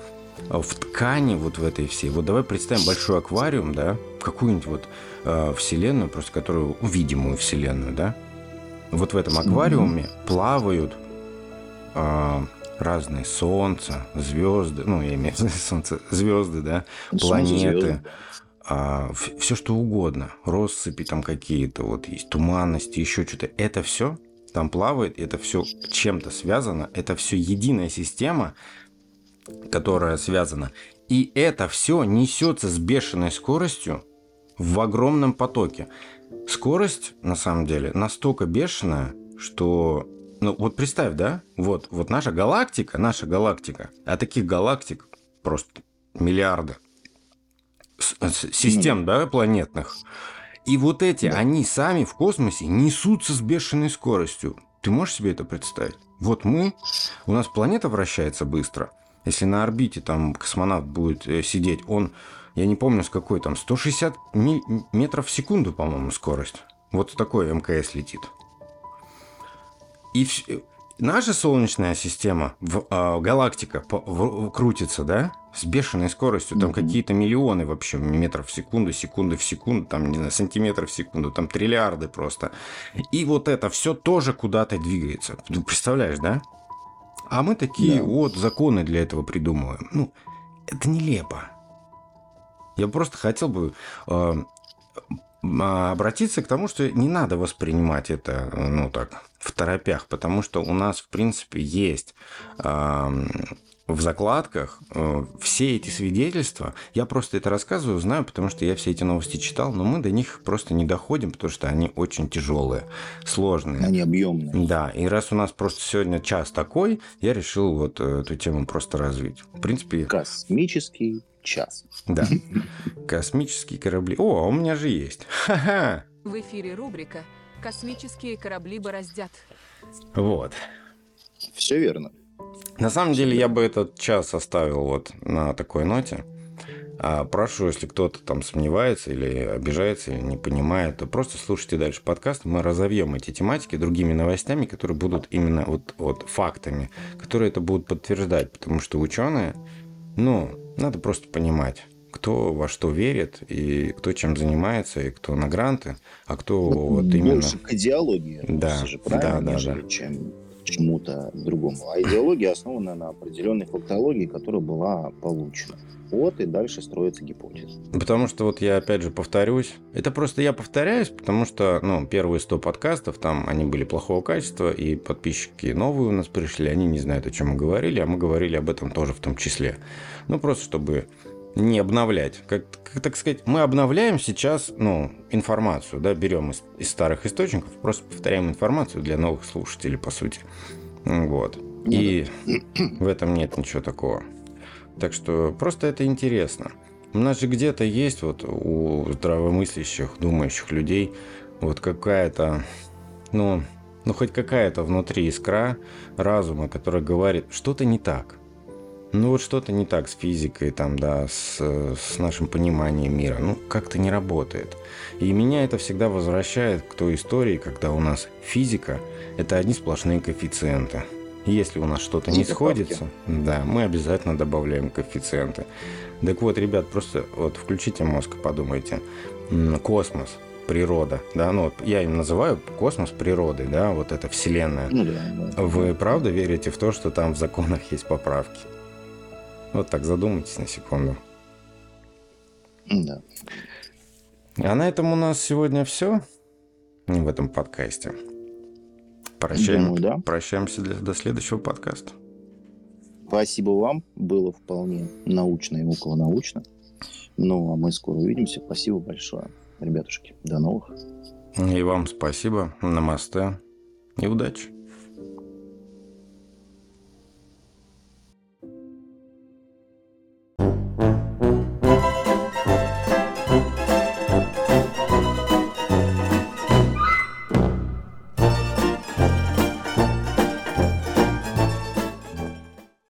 Speaker 2: э, в ткани вот в этой всей. Вот давай представим большой аквариум, да, какую-нибудь вот э, вселенную, просто которую видимую вселенную, да. Вот в этом аквариуме плавают э, разные солнца, звезды, ну я имею в виду солнце, звезды, да, планеты,
Speaker 1: звезды.
Speaker 2: все что угодно, россыпи там какие-то, вот есть туманности, еще что-то. Это все там плавает, это все чем-то связано, это все единая система, которая связана. И это все несется с бешеной скоростью в огромном потоке. Скорость, на самом деле, настолько бешеная, что... Ну, вот представь, да? Вот, вот наша галактика, наша галактика, а таких галактик просто миллиарды с- с- систем, да, планетных. И вот эти,
Speaker 1: Да.
Speaker 2: они сами в космосе несутся с бешеной скоростью. Ты можешь себе это представить? Вот мы, у нас планета вращается быстро. Если на орбите там космонавт будет э, сидеть, он, я не помню с какой там, 160 ми- метров в секунду, по-моему, скорость. Вот такой МКС летит. И вс- наша Солнечная система, в- а, галактика по- в- крутится, да, с бешеной скоростью, там
Speaker 1: Мгм.
Speaker 2: какие-то миллионы вообще метров в секунду, секунды в секунду, там, не знаю, сантиметров в секунду, там триллиарды просто. И вот это все тоже куда-то двигается. Ты представляешь, да? А мы такие
Speaker 1: Да.
Speaker 2: вот законы для этого придумываем. Ну, это нелепо. Я просто хотел бы э, обратиться к тому, что не надо воспринимать это, ну так, в торопях, потому что у нас, в принципе, есть в закладках э, все эти свидетельства, я просто это рассказываю, знаю, потому что я все эти новости читал, но мы до них просто не доходим, потому что они очень тяжелые, сложные.
Speaker 1: Они объемные.
Speaker 2: Да, и раз у нас просто сегодня час такой, я решил вот э, эту тему просто развить. В принципе...
Speaker 1: Космический час.
Speaker 2: Да. Космические корабли. О, а у меня же есть. Ха-ха.
Speaker 3: В эфире рубрика «Космические корабли бороздят».
Speaker 2: Вот.
Speaker 1: Все верно.
Speaker 2: На самом деле я бы этот час оставил вот на такой ноте. А прошу, если кто-то там сомневается или обижается, или не понимает, то просто слушайте дальше подкаст. Мы разовьем эти тематики другими новостями, которые будут именно вот, вот фактами, которые это будут подтверждать. Потому что ученые, ну, надо просто понимать, кто во что верит, и кто чем занимается, и кто на гранты, а кто ну, вот именно...
Speaker 1: Больше к идеологии.
Speaker 2: Да,
Speaker 1: же, да, да, да. чем чему-то другому. А идеология основана на определенной фактологии, которая была получена. Вот и дальше строится гипотеза.
Speaker 2: Потому что вот я опять же повторюсь. Это просто я повторяюсь, потому что ну, первые 100 подкастов, там они были плохого качества, и подписчики новые у нас пришли, они не знают, о чем мы говорили, а мы говорили об этом тоже в том числе. Ну, просто чтобы не обновлять. Как, как так сказать, мы обновляем сейчас ну, информацию, да, берем из, из старых источников, просто повторяем информацию для новых слушателей, по сути. Вот. И в этом нет ничего такого. Так что просто это интересно. У нас же где-то есть вот у здравомыслящих, думающих людей вот какая-то, ну, ну хоть какая-то внутри искра разума, которая говорит, что-то не так – ну вот что-то не так с физикой, там, да, с, с нашим пониманием мира. Ну, как-то не работает. И меня это всегда возвращает к той истории, когда у нас физика – это одни сплошные коэффициенты. Если у нас что-то не сходится, да, мы обязательно добавляем коэффициенты. Так вот, ребят, просто вот включите мозг и подумайте. Космос, природа, да, ну вот я им называю космос природой, да, вот это вселенная. Ну. Вы правда верите в то, что там в законах есть поправки? Вот так задумайтесь на секунду.
Speaker 1: Да.
Speaker 2: А на этом у нас сегодня все в этом подкасте. Прощаем, Думаю, да. Прощаемся для, до следующего подкаста.
Speaker 1: Спасибо вам. Было вполне научно и околонаучно. Ну, а мы скоро увидимся. Спасибо большое, ребятушки. До новых.
Speaker 2: И вам спасибо. Намасте. И удачи.